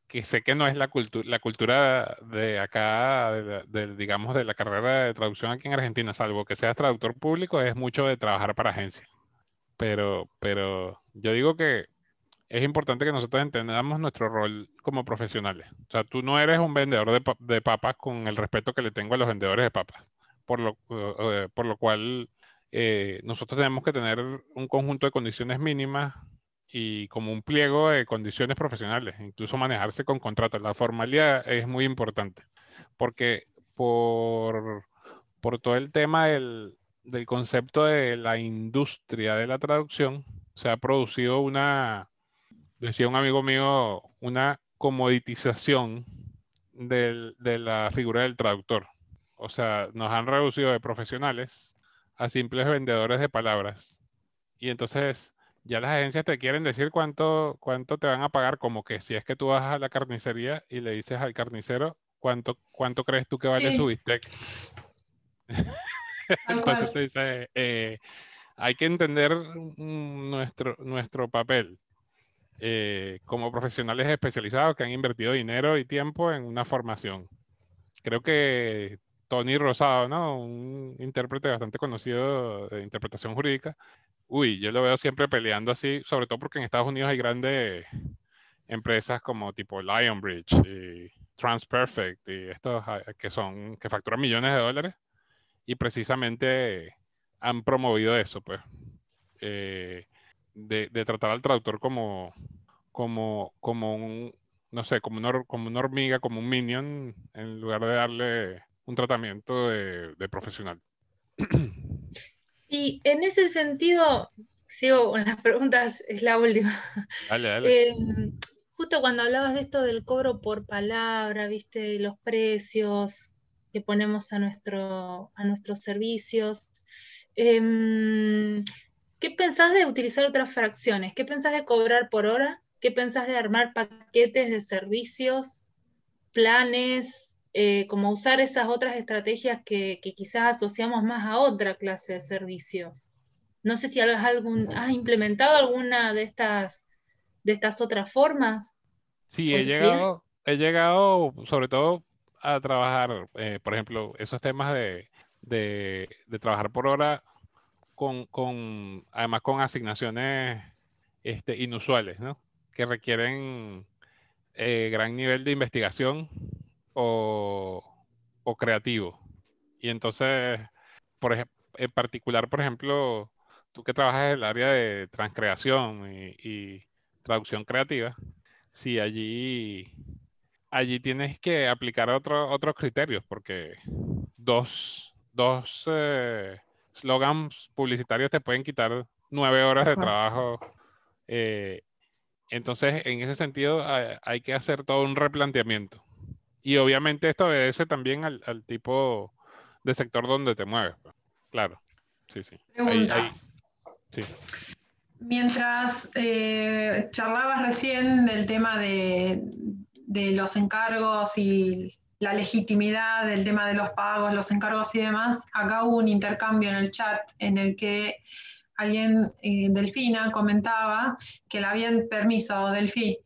que sé que no es la, cultura la cultura de acá, de, digamos, de la carrera de traducción aquí en Argentina, salvo que seas traductor público, es mucho de trabajar para agencias. Pero, pero yo digo que es importante que nosotros entendamos nuestro rol como profesionales. O sea, tú no eres un vendedor de, papas con el respeto que le tengo a los vendedores de papas, por lo, eh, por lo cual eh, nosotros tenemos que tener un conjunto de condiciones mínimas y como un pliego de condiciones profesionales, incluso manejarse con contratos. La formalidad es muy importante, porque por, por todo el tema del, del concepto de la industria de la traducción, se ha producido una, decía un amigo mío, una comoditización de la figura del traductor. O sea, nos han reducido de profesionales a simples vendedores de palabras. Y entonces ya las agencias te quieren decir cuánto, cuánto te van a pagar, como que si es que tú vas a la carnicería y le dices al carnicero cuánto, cuánto crees tú que vale Sí. su bistec. Entonces te dice, eh, hay que entender mm, nuestro, nuestro papel eh, como profesionales especializados que han invertido dinero y tiempo en una formación. Creo que Tony Rosado, ¿no? Un intérprete bastante conocido de interpretación jurídica. Uy, yo lo veo siempre peleando así, sobre todo porque en Estados Unidos hay grandes empresas como tipo Lionbridge y TransPerfect y estos ah, que son que facturan millones de dólares y precisamente han promovido eso, pues, eh, de, de tratar al traductor como, como, como un, no sé, como una, como una hormiga, como un minion, en lugar de darle un tratamiento de, de profesional. Y en ese sentido, sigo con las preguntas, es la última. Dale, dale. Eh, justo cuando hablabas de esto del cobro por palabra, viste, los precios que ponemos a, nuestro, a nuestros servicios, em, ¿qué pensás de utilizar otras fracciones? ¿Qué pensás de cobrar por hora? ¿Qué pensás de armar paquetes de servicios, planes, eh, como usar esas otras estrategias que, que quizás asociamos más a otra clase de servicios? No sé si has, algún, has implementado alguna de estas de estas otras formas. Sí, he llegado, he llegado sobre todo a trabajar, eh, por ejemplo, esos temas de, de- de trabajar por hora con, con- además con asignaciones este, inusuales, ¿no? Que requieren eh, gran nivel de investigación o, o creativo. Y entonces, por en particular, por ejemplo, tú que trabajas en el área de transcreación y, traducción creativa, sí, allí, allí tienes que aplicar otro- otros criterios, porque dos, dos eh, slogans publicitarios te pueden quitar nueve horas de trabajo. eh, entonces, en ese sentido, hay, hay que hacer todo un replanteamiento. Y obviamente esto obedece también al, al tipo de sector donde te mueves. pues. Claro, sí, sí. Ahí- Pregunta. ahí- sí. Mientras eh, charlabas recién del tema de, de los encargos y la legitimidad del tema de los pagos, los encargos y demás, acá hubo un intercambio en el chat en el que alguien, eh, Delfina, comentaba que le habían permiso, Delfi,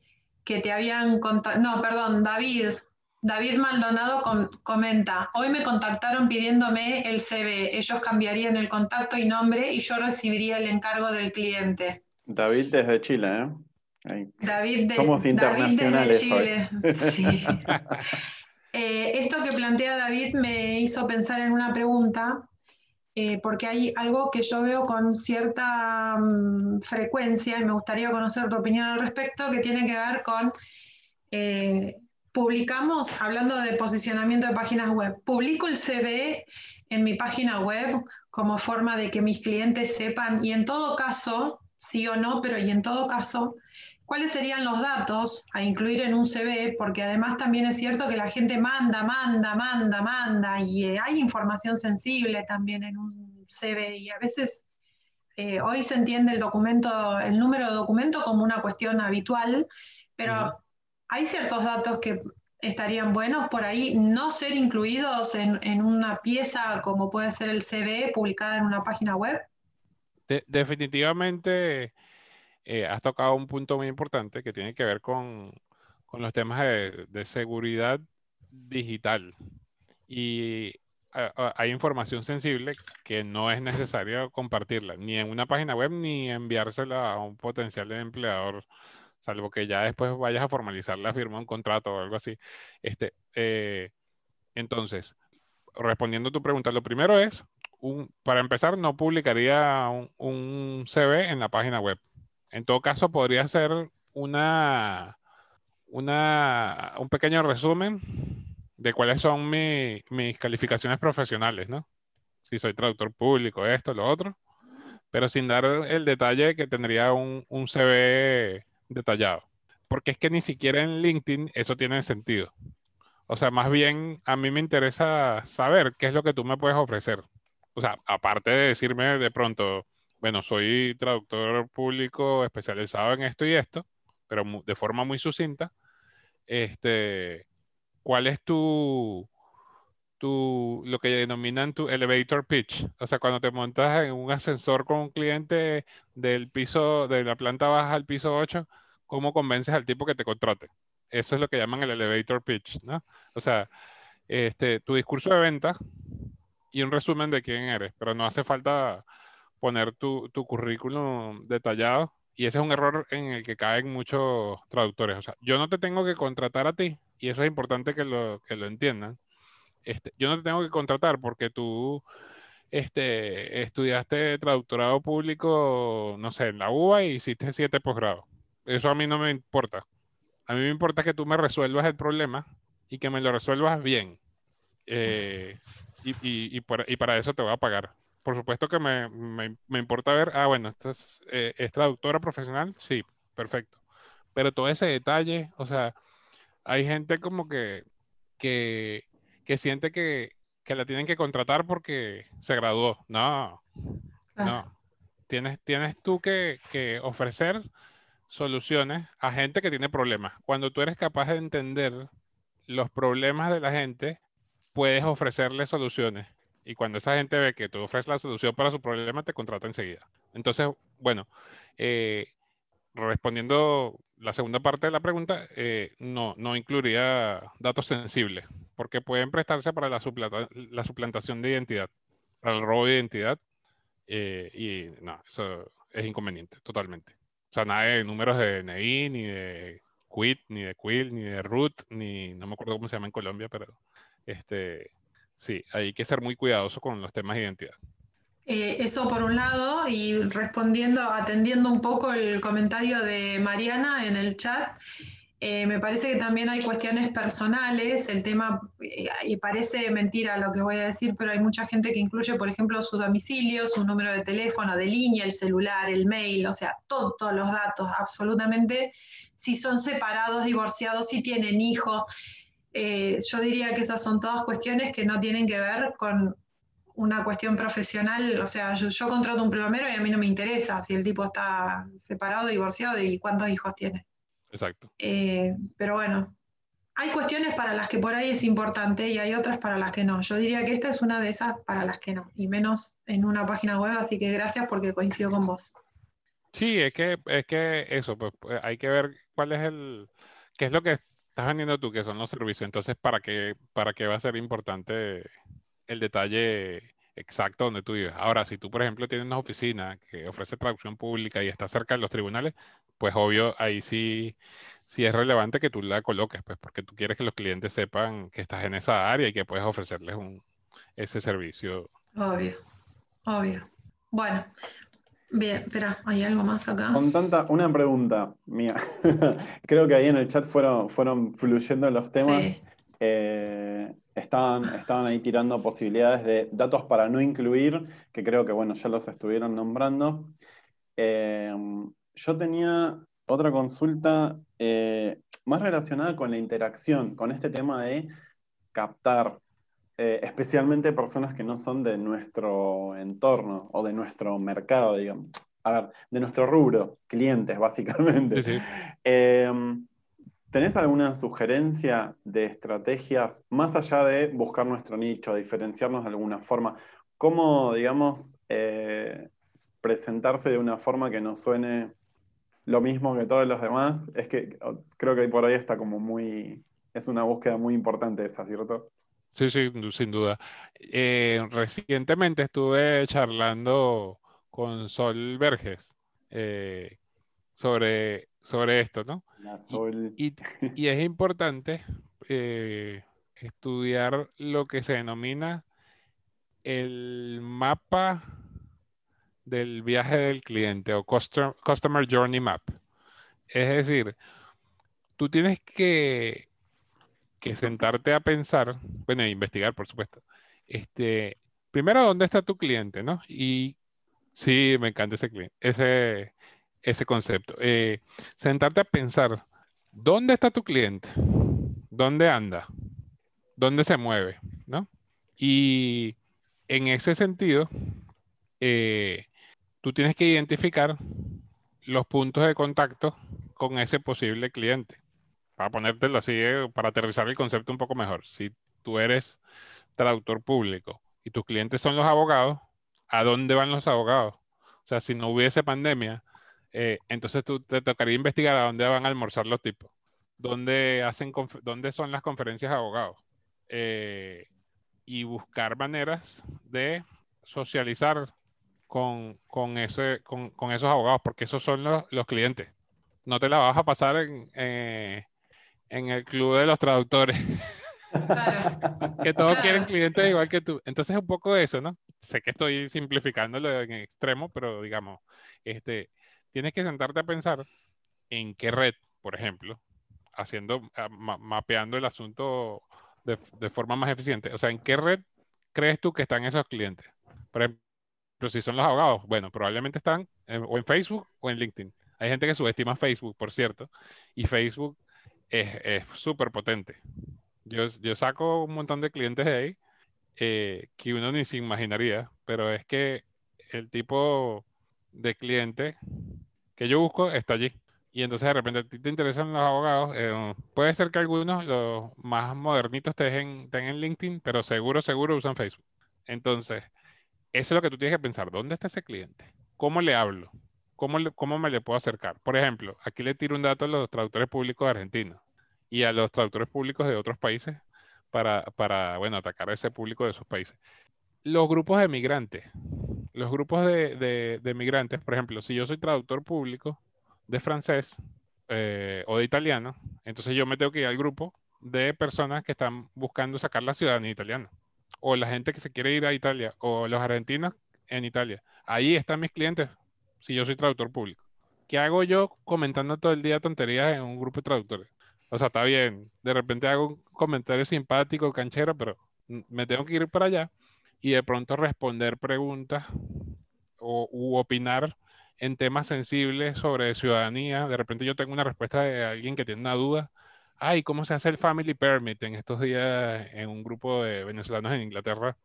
que te habían contactado, no, perdón, David, David Maldonado com- comenta, hoy me contactaron pidiéndome el CV, ellos cambiarían el contacto y nombre y yo recibiría el encargo del cliente. David desde Chile, ¿eh? David de, Somos David internacionales desde Chile. Sí. Eh, esto que plantea David me hizo pensar en una pregunta, eh, porque hay algo que yo veo con cierta mm, frecuencia y me gustaría conocer tu opinión al respecto, que tiene que ver con, eh, publicamos, hablando de posicionamiento de páginas web, publico el CV en mi página web como forma de que mis clientes sepan y en todo caso, sí o no, pero y en todo caso, cuáles serían los datos a incluir en un CV, porque además también es cierto que la gente manda, manda, manda, manda, y eh, hay información sensible también en un CV, y a veces eh, hoy se entiende el documento, el número de documento como una cuestión habitual, pero hay ciertos datos que estarían buenos por ahí no ser incluidos en, en una pieza como puede ser el CV publicada en una página web. De- definitivamente eh, has tocado un punto muy importante que tiene que ver con, los temas de, seguridad digital. Y hay información sensible que no es necesario compartirla, ni en una página web, ni enviársela a un potencial empleador, salvo que ya después vayas a formalizar la firma de un contrato o algo así. Este, eh, entonces, respondiendo a tu pregunta, lo primero es para empezar, no publicaría un, un CV en la página web. En todo caso, podría ser una, un pequeño resumen de cuáles son mi- mis calificaciones profesionales, ¿no? Si soy traductor público, esto, lo otro, pero sin dar el detalle que tendría un, un CV detallado. Porque es que ni siquiera en LinkedIn eso tiene sentido. O sea, más bien a mí me interesa saber qué es lo que tú me puedes ofrecer. O sea, aparte de decirme de pronto, bueno, soy traductor público especializado en esto y esto, pero de forma muy sucinta, este, ¿cuál es tu, tu, lo que denominan tu elevator pitch? O sea, cuando te montas en un ascensor con un cliente del piso, de la planta baja al piso 8, ¿cómo convences al tipo que te contrate? Eso es lo que llaman el elevator pitch, ¿no? O sea, este, tu discurso de venta y un resumen de quién eres, pero no hace falta poner tu, tu currículum detallado y ese es un error en el que caen muchos traductores. O sea, yo no te tengo que contratar a ti, y eso es importante que lo, que lo entiendan. Este, yo no te tengo que contratar porque tú este, estudiaste traductorado público, no sé, en la UBA y hiciste siete posgrados. Eso a mí no me importa. A mí me importa que tú me resuelvas el problema y que me lo resuelvas bien. Eh, y, y, y, y para eso te voy a pagar por supuesto que me, me, importa ver, ah, bueno, es, eh, es, traductora profesional, sí, perfecto. Pero todo ese detalle, o sea, hay gente como que, que, que siente que, que, la tienen que contratar porque se graduó. No, no. Tienes, tienes tú que, que ofrecer soluciones a gente que tiene problemas. Cuando tú eres capaz de entender los problemas de la gente, puedes ofrecerle soluciones. Y cuando esa gente ve que tú ofreces la solución para su problema, te contrata enseguida. Entonces, bueno, eh, respondiendo la segunda parte de la pregunta, eh, no, no incluiría datos sensibles, porque pueden prestarse para la, la suplantación de identidad, para el robo de identidad, eh, y no, eso es inconveniente, totalmente. O sea, nada de números de DNI, ni de quit, ni de quill, ni de root, ni no me acuerdo cómo se llama en Colombia, pero este, Sí, hay que ser muy cuidadoso con los temas de identidad. Eh, eso por un lado, y respondiendo, atendiendo un poco el comentario de Mariana en el chat, eh, me parece que también hay cuestiones personales, el tema, eh, y parece mentira lo que voy a decir, pero hay mucha gente que incluye, por ejemplo, su domicilio, su número de teléfono, de línea, el celular, el mail, o sea, todos los datos, absolutamente, si son separados, divorciados, si tienen hijos, eh, yo diría que esas son todas cuestiones que no tienen que ver con una cuestión profesional, o sea, yo, contrato un plomero y a mí no me interesa si el tipo está separado, divorciado y cuántos hijos tiene. Exacto. Eh, pero bueno, hay cuestiones para las que por ahí es importante y hay otras para las que no. Yo diría que esta es una de esas para las que no, y menos en una página web, así que gracias porque coincido con vos. Sí, es que, es que eso, pues, pues hay que ver cuál es el, qué es lo que vendiendo tú, que son los servicios, entonces, ¿para qué, ¿para qué va a ser importante el detalle exacto donde tú vives? Ahora, si tú, por ejemplo, tienes una oficina que ofrece traducción pública y está cerca de los tribunales, pues obvio, ahí sí, sí es relevante que tú la coloques, pues porque tú quieres que los clientes sepan que estás en esa área y que puedes ofrecerles un, ese servicio. Obvio, obvio. Bueno, Bien, espera, ¿hay algo más acá? Con tanta, una pregunta mía. Creo que ahí en el chat fueron, fueron fluyendo los temas. Eh, estaban, estaban ahí tirando posibilidades de datos para no incluir, que creo que bueno, ya los estuvieron nombrando. Eh, yo tenía otra consulta eh, más relacionada con la interacción, con este tema de captar eh, especialmente personas que no son de nuestro entorno o de nuestro mercado, digamos. A ver, de nuestro rubro, clientes, básicamente. Em, ¿Tenés alguna sugerencia de estrategias, más allá de buscar nuestro nicho, diferenciarnos de alguna forma? ¿Cómo, digamos, eh, presentarse de una forma que no suene lo mismo que todos los demás? Es que creo que por ahí está como muy, es una búsqueda muy importante esa, ¿cierto? Sí, sí, sin duda. Eh, recientemente estuve charlando con Sol Verges eh, sobre, sobre esto, ¿no? Y, es importante eh, estudiar lo que se denomina el mapa del viaje del cliente o Customer Journey Map. Es decir, tú tienes que que sentarte a pensar, bueno, investigar, por supuesto. Este, primero, ¿dónde está tu cliente, no? Y sí, me encanta ese cliente, ese, ese concepto. Eh, sentarte a pensar, ¿dónde está tu cliente? ¿Dónde anda? ¿Dónde se mueve? ¿No? Y en ese sentido, eh, tú tienes que identificar los puntos de contacto con ese posible cliente. Para ponértelo así, eh, para aterrizar el concepto un poco mejor. Si tú eres traductor público y tus clientes son los abogados, ¿a dónde van los abogados? O sea, si no hubiese pandemia, eh, entonces tú te tocaría investigar a dónde van a almorzar los tipos, dónde, hacen dónde son las conferencias de abogados eh, y buscar maneras de socializar con, ese, con, esos abogados, porque esos son los, clientes. No te la vas a pasar en, en el club de los traductores. que todos quieren clientes igual que tú. Entonces es un poco eso, ¿no? Sé que estoy simplificándolo en extremo, pero digamos, este, tienes que sentarte a pensar en qué red, por ejemplo, haciendo, ah, mapeando el asunto de, de, forma más eficiente. O sea, ¿en qué red crees tú que están esos clientes? Por ejemplo, si son los abogados, bueno, probablemente están o en Facebook o en LinkedIn. Hay gente que subestima Facebook, por cierto, y Facebook es súper potente. Yo, yo saco un montón de clientes de ahí eh, que uno ni se imaginaría, pero es que el tipo de cliente que yo busco está allí. Y entonces de repente a ti te interesan los abogados. Eh, puede ser que algunos, los más modernitos, estén en LinkedIn, pero seguro, seguro usan Facebook. Entonces, eso es lo que tú tienes que pensar. ¿Dónde está ese cliente? ¿Cómo le hablo? ¿Cómo, ¿Cómo me le puedo acercar? Por ejemplo, aquí le tiro un dato a los traductores públicos de Argentina y a los traductores públicos de otros países para, para bueno, atacar a ese público de esos países. Los grupos de migrantes. Los grupos de, de, migrantes, por ejemplo, si yo soy traductor público de francés eh, o de italiano, entonces yo me tengo que ir al grupo de personas que están buscando sacar la ciudadanía italiana o la gente que se quiere ir a Italia, o los argentinos en Italia. Ahí están mis clientes, si yo soy traductor público. ¿Qué hago yo comentando todo el día tonterías en un grupo de traductores? O sea, está bien, de repente hago un comentario simpático, canchero, pero me tengo que ir para allá y de pronto responder preguntas o u opinar en temas sensibles sobre ciudadanía. De repente yo tengo una respuesta de alguien que tiene una duda ay, ¿cómo se hace el Family Permit? En estos días, en un grupo de venezolanos en Inglaterra,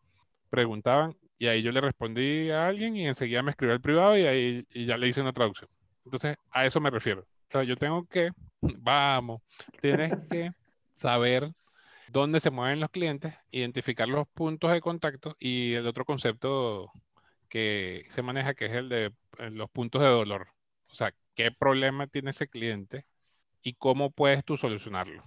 preguntaban y ahí yo le respondí a alguien y enseguida me escribió el privado y ahí ya le hice una traducción. Entonces, a eso me refiero. O sea, yo tengo que, vamos, tienes que saber dónde se mueven los clientes, identificar los puntos de contacto y el otro concepto que se maneja, que es el de eh, los puntos de dolor. O sea, ¿qué problema tiene ese cliente? y cómo puedes tú solucionarlo.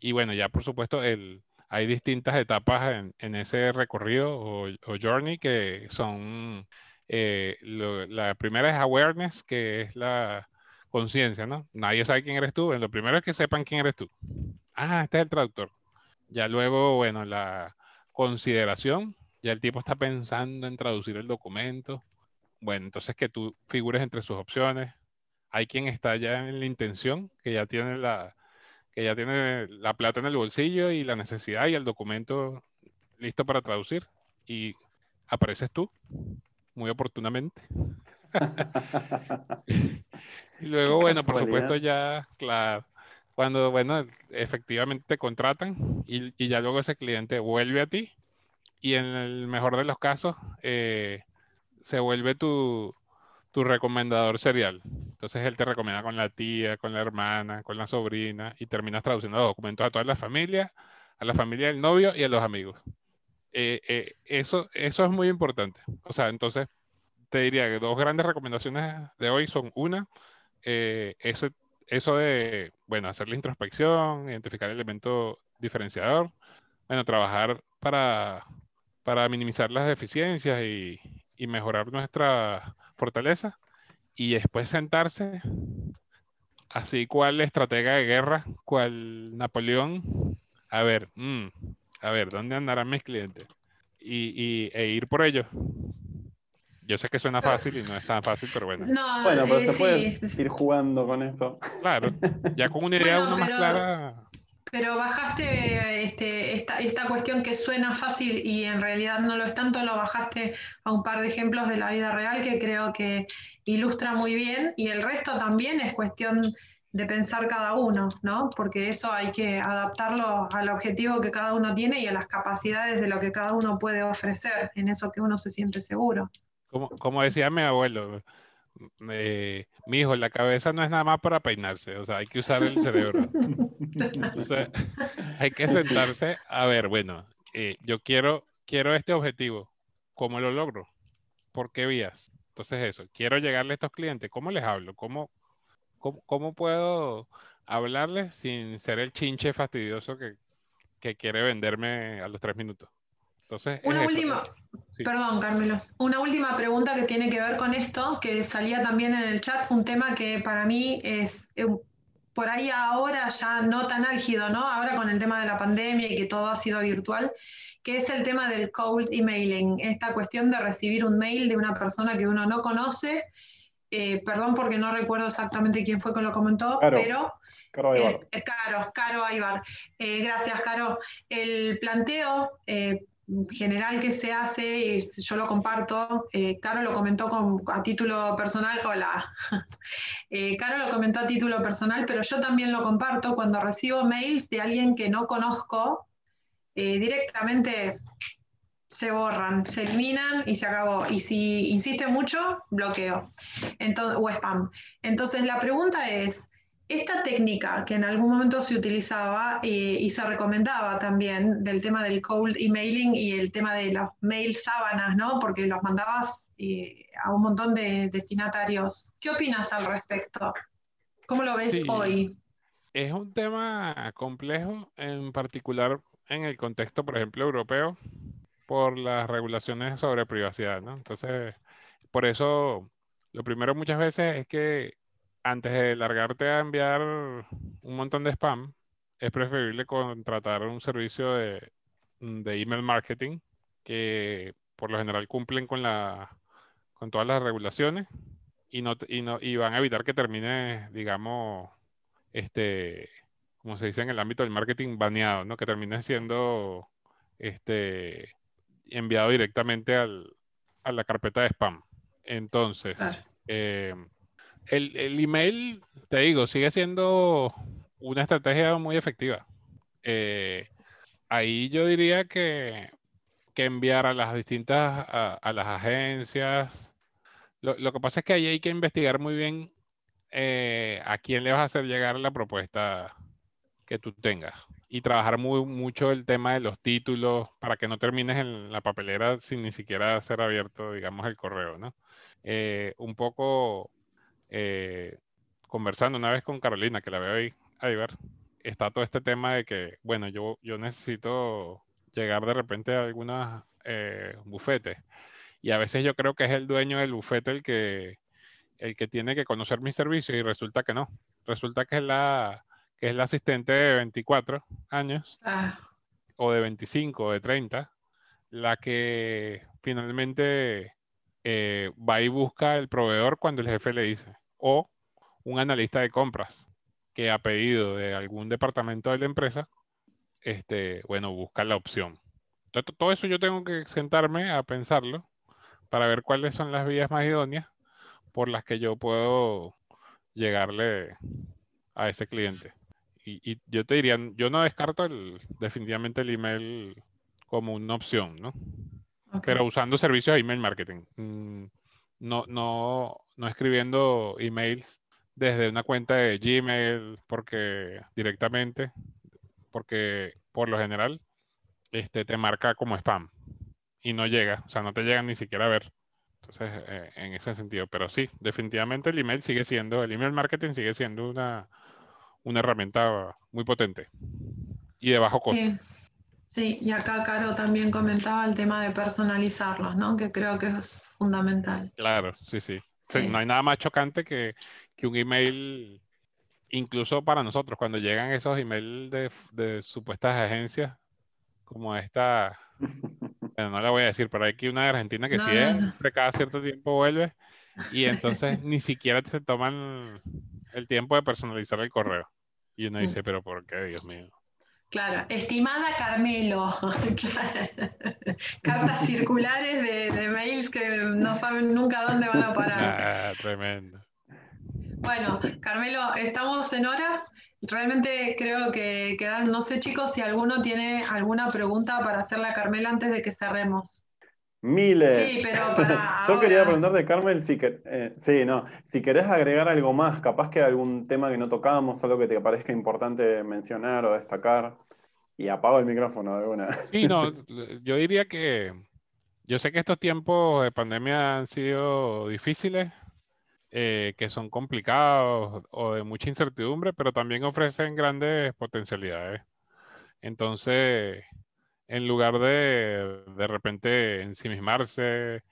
Y bueno, ya por supuesto, el, hay distintas etapas en, ese recorrido o, journey que son, eh, la primera es awareness, que es la conciencia, ¿no? Nadie sabe quién eres tú. Lo primero es que sepan quién eres tú. Ah, este es el traductor. Ya luego, bueno, la consideración, ya el tipo está pensando en traducir el documento. Bueno, entonces que tú figures entre sus opciones, hay quien está ya en la intención, que ya tiene la, que ya tiene la plata en el bolsillo y la necesidad y el documento listo para traducir. Y apareces tú, muy oportunamente. y luego, bueno, por supuesto, ya, claro, cuando, bueno, efectivamente te contratan y, y, ya luego ese cliente vuelve a ti y en el mejor de los casos eh, se vuelve tu, tu recomendador serial. Entonces él te recomienda con la tía, con la hermana, con la sobrina y terminas traduciendo documentos a toda la familia, a la familia del novio y a los amigos. Eh, eh, eso, eso es muy importante. O sea, entonces te diría que dos grandes recomendaciones de hoy son una, eh, eso, eso de, bueno, hacer la introspección, identificar el elemento diferenciador, bueno, trabajar para, para minimizar las deficiencias y, y mejorar nuestra fortaleza y después sentarse, así cual estratega de guerra, cual Napoleón, a ver, mm, a ver, ¿dónde andarán mis clientes? Y, e ir por ellos. Yo sé que suena fácil y no es tan fácil, pero bueno. bueno, pero se puede ir jugando con eso. Claro, ya con una idea uno más clara. Pero bajaste este, esta, esta cuestión que suena fácil y en realidad no lo es tanto, lo bajaste a un par de ejemplos de la vida real que creo que ilustra muy bien y el resto también es cuestión de pensar cada uno, ¿no? Porque eso hay que adaptarlo al objetivo que cada uno tiene y a las capacidades de lo que cada uno puede ofrecer, en eso que uno se siente seguro. Como, como decía mi abuelo, eh, mi hijo, la cabeza no es nada más para peinarse, o sea, hay que usar el cerebro. Hay que sentarse a ver, bueno, eh, yo quiero, quiero este objetivo, ¿cómo lo logro? ¿Por qué vías? Entonces eso, quiero llegarle a estos clientes, ¿cómo les hablo? ¿Cómo, cómo, cómo puedo hablarles sin ser el chinche fastidioso que, que quiere venderme a los tres minutos? Entonces, es Una eso, última, Sí. perdón, Carmelo. Una última pregunta que tiene que ver con esto, que salía también en el chat, un tema que para mí es eh, por ahí ahora ya no tan álgido, ¿no? Ahora con el tema de la pandemia y que todo ha sido virtual, que es el tema del cold emailing, esta cuestión de recibir un mail de una persona que uno no conoce. Eh, perdón porque no recuerdo exactamente quién fue que lo comentó, Claro. pero Carlos Aybar. el- eh, Caro, Caro Aybar. Eh, gracias, Caro. El planteo eh, general que se hace, y yo lo comparto, eh, Caro lo comentó con- a título personal, hola. Eh, Caro lo comentó a título personal, pero yo también lo comparto cuando recibo mails de alguien que no conozco, eh, directamente se borran, se eliminan y se acabó. Y si insiste mucho, bloqueo Entonces, o spam. Entonces la pregunta es, esta técnica que en algún momento se utilizaba eh, y se recomendaba también del tema del cold emailing y el tema de los mail sábanas, ¿no? Porque los mandabas eh, a un montón de destinatarios. ¿Qué opinas al respecto? ¿Cómo lo ves Sí. hoy? Es un tema complejo, en particular en el contexto, por ejemplo, europeo, por las regulaciones sobre privacidad, ¿no? Entonces, por eso, lo primero muchas veces es que antes de largarte a enviar un montón de spam, es preferible contratar un servicio de, de email marketing que por lo general cumplen con la, con todas las regulaciones y no, y no, y van a evitar que termine, digamos, este, como se dice en el ámbito del marketing, baneado, ¿no? Que termine siendo este, enviado directamente al- a la carpeta de spam. Entonces, eh, el, el email, te digo, sigue siendo una estrategia muy efectiva. Eh, ahí yo diría que, que enviar a las distintas, a, las agencias. Lo, lo que pasa es que ahí hay que investigar muy bien eh, a quién le vas a hacer llegar la propuesta que tú tengas. Y trabajar muy, mucho el tema de los títulos para que no termines en la papelera sin ni siquiera ser abierto, digamos, el correo, ¿no? Eh, un poco eh, conversando una vez con Carolina, que la veo ahí, ahí ver, está todo este tema de que, bueno, yo, yo necesito llegar de repente a algunos eh, bufetes. Y a veces yo creo que es el dueño del bufete el que, el que tiene que conocer mi servicio y resulta que no. Resulta que es la, que es la asistente de 24 años Ah, o de 25 o de 30 la que finalmente eh, va y busca el proveedor cuando el jefe le dice. O un analista de compras que a pedido de algún departamento de la empresa, este, bueno, busca la opción. Entonces, todo eso yo tengo que sentarme a pensarlo para ver cuáles son las vías más idóneas por las que yo puedo llegarle a ese cliente. Y, y yo te diría, yo no descarto el- definitivamente el email como una opción, ¿no? Pero usando servicios de email marketing. Mm, No, no, no escribiendo emails desde una cuenta de Gmail porque directamente, porque por lo general este, te marca como spam y no llega, o sea, no te llega ni siquiera a ver. Entonces, eh, en ese sentido, pero sí, definitivamente el email sigue siendo, el email marketing sigue siendo una, una herramienta muy potente y de bajo costo. Sí. Sí, y acá Caro también comentaba el tema de personalizarlos, ¿no? Que creo que es fundamental. Claro, sí, sí. Sí. No hay nada más chocante que, que un email, incluso para nosotros, cuando llegan esos emails de, de supuestas agencias, como esta, bueno, no la voy a decir, pero hay aquí una de Argentina que No, no, no. siempre cada cierto tiempo vuelve y entonces ni siquiera se toman el tiempo de personalizar el correo. Y uno Mm. dice, pero ¿por qué, Dios mío? Claro, estimada Carmelo. Cartas circulares de, de mails que no saben nunca dónde van a parar. Ah, tremendo. Bueno, Carmelo, estamos en hora. Realmente creo que quedan, no sé chicos si alguno tiene alguna pregunta para hacerle a Carmelo antes de que cerremos. Miles. Sí, pero para Yo quería ahora. preguntarte, Carmen, si, que- eh, sí, no, si querés agregar algo más, capaz que algún tema que no tocamos, algo que te parezca importante mencionar o destacar. Y apago el micrófono de una. Y no, yo diría que yo sé que estos tiempos de pandemia han sido difíciles, eh, que son complicados o de mucha incertidumbre, pero también ofrecen grandes potencialidades. Entonces, en lugar de de repente ensimismarse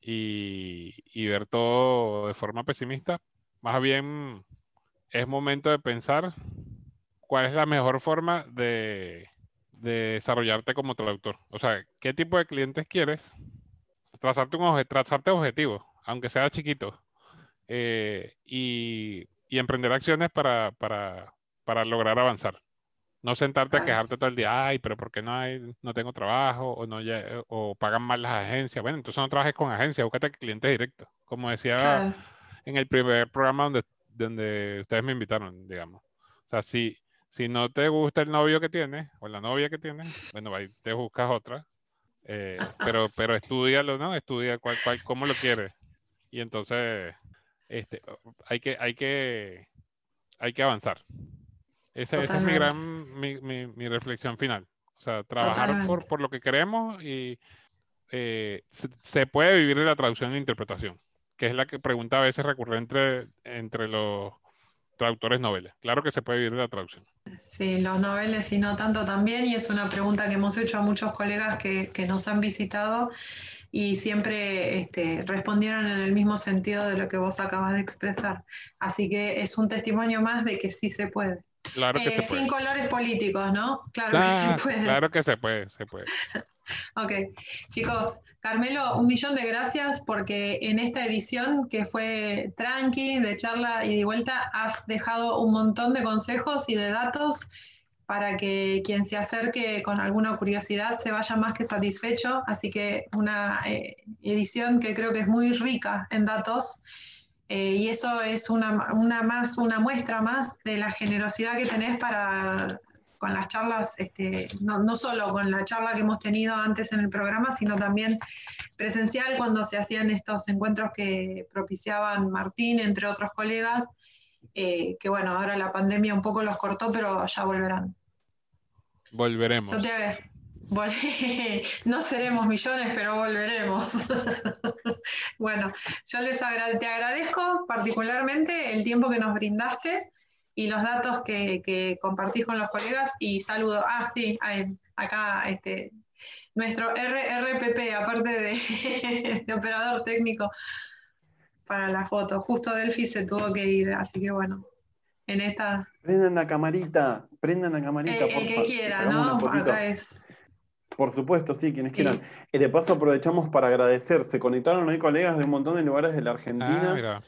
y, y ver todo de forma pesimista, más bien es momento de pensar cuál es la mejor forma de, de desarrollarte como traductor. O sea, qué tipo de clientes quieres, trazarte, un obje- trazarte objetivos, aunque sea chiquito, eh, y, y emprender acciones para, para, para lograr avanzar. No sentarte a quejarte todo el día, ay, pero ¿por qué no hay, no tengo trabajo? O no lle- o pagan mal las agencias. Bueno, entonces no trabajes con agencias, búscate clientes directos. Como decía Claro. en el primer programa donde, donde ustedes me invitaron, digamos. O sea, si, si no te gusta el novio que tienes o la novia que tienes, bueno, ahí te buscas otra. eh, pero, pero estudialo, ¿no? Estudia cuál, cuál, cómo lo quieres. Y entonces, este, hay que, hay que, hay que avanzar. Esa, esa es mi gran, mi, mi- mi reflexión final. O sea, trabajar por, por lo que queremos y eh, se, se puede vivir de la traducción e interpretación, que es la que pregunta a veces recurrente entre los traductores noveles. Claro que se puede vivir de la traducción. Sí, los noveles y no tanto también, y es una pregunta que hemos hecho a muchos colegas que, que nos han visitado y siempre este, respondieron en el mismo sentido de lo que vos acabas de expresar. Así que es un testimonio más de que sí se puede. Claro que Eh, se puede. sin colores políticos, ¿no? Claro que se puede. claro que se puede, se puede. Ok, chicos, Carmelo, un millón de gracias porque en esta edición que fue tranqui, de charla y de vuelta, has dejado un montón de consejos y de datos para que quien se acerque con alguna curiosidad se vaya más que satisfecho. Así que una eh, edición que creo que es muy rica en datos. Eh, y eso es una, una más, una muestra más de la generosidad que tenés para con las charlas, este, no, no solo con la charla que hemos tenido antes en el programa, sino también presencial cuando se hacían estos encuentros que propiciaban Martín, entre otros colegas, eh, que bueno, ahora la pandemia un poco los cortó, pero ya volverán. Volveremos. Yo te- no seremos millones, pero volveremos. bueno, yo les agra- te agradezco particularmente el tiempo que nos brindaste y los datos que, que compartís con los colegas y saludo. Ah, sí, acá este, nuestro RRPP, aparte de, de operador técnico para la foto. Justo Delphi se tuvo que ir, así que bueno, en esta, Prendan la camarita, prendan la el, camarita, el por que favor. quiera, ¿no? Acá es. Por supuesto, sí, quienes Sí. quieran. Y de paso aprovechamos para agradecer. Se conectaron hoy colegas de un montón de lugares de la Argentina. Ah, mira.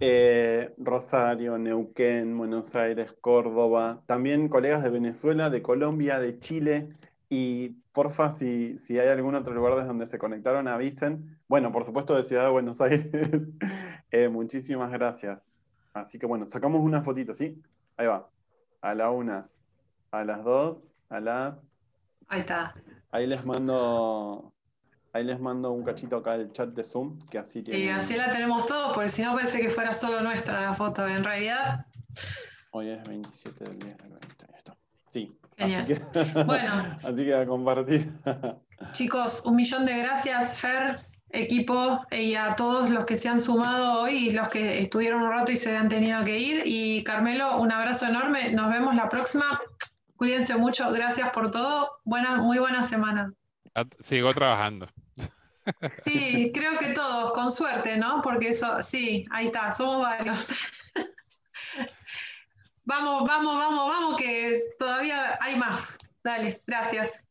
Eh, Rosario, Neuquén, Buenos Aires, Córdoba, también colegas de Venezuela, de Colombia, de Chile. Y porfa, si, si hay algún otro lugar desde donde se conectaron, avisen. Bueno, por supuesto de Ciudad de Buenos Aires. Eh, muchísimas gracias. Así que bueno, sacamos una fotito, ¿sí? Ahí va. A la una, a las dos, a las... Ahí está. Ahí les mando... Ahí les mando un cachito acá del chat de Zoom, que así Y tienen... así la tenemos todos, porque si no parece que fuera solo nuestra la foto. En realidad, Hoy es 27 del 10 del 20. Ahí está. Sí. Genial. Así que, Bueno. así que a compartir. chicos, un millón de gracias, Fer, equipo, y a todos los que se han sumado hoy y los que estuvieron un rato y se han tenido que ir. Y Carmelo, un abrazo enorme. Nos vemos la próxima. Cuídense mucho. Gracias por todo. Buena, muy buena semana. Ah, Sigo trabajando. Sí, creo que todos, con suerte, ¿no? Porque eso, sí, ahí está, somos varios. Vamos, vamos, vamos, vamos, que todavía hay más. Dale, gracias.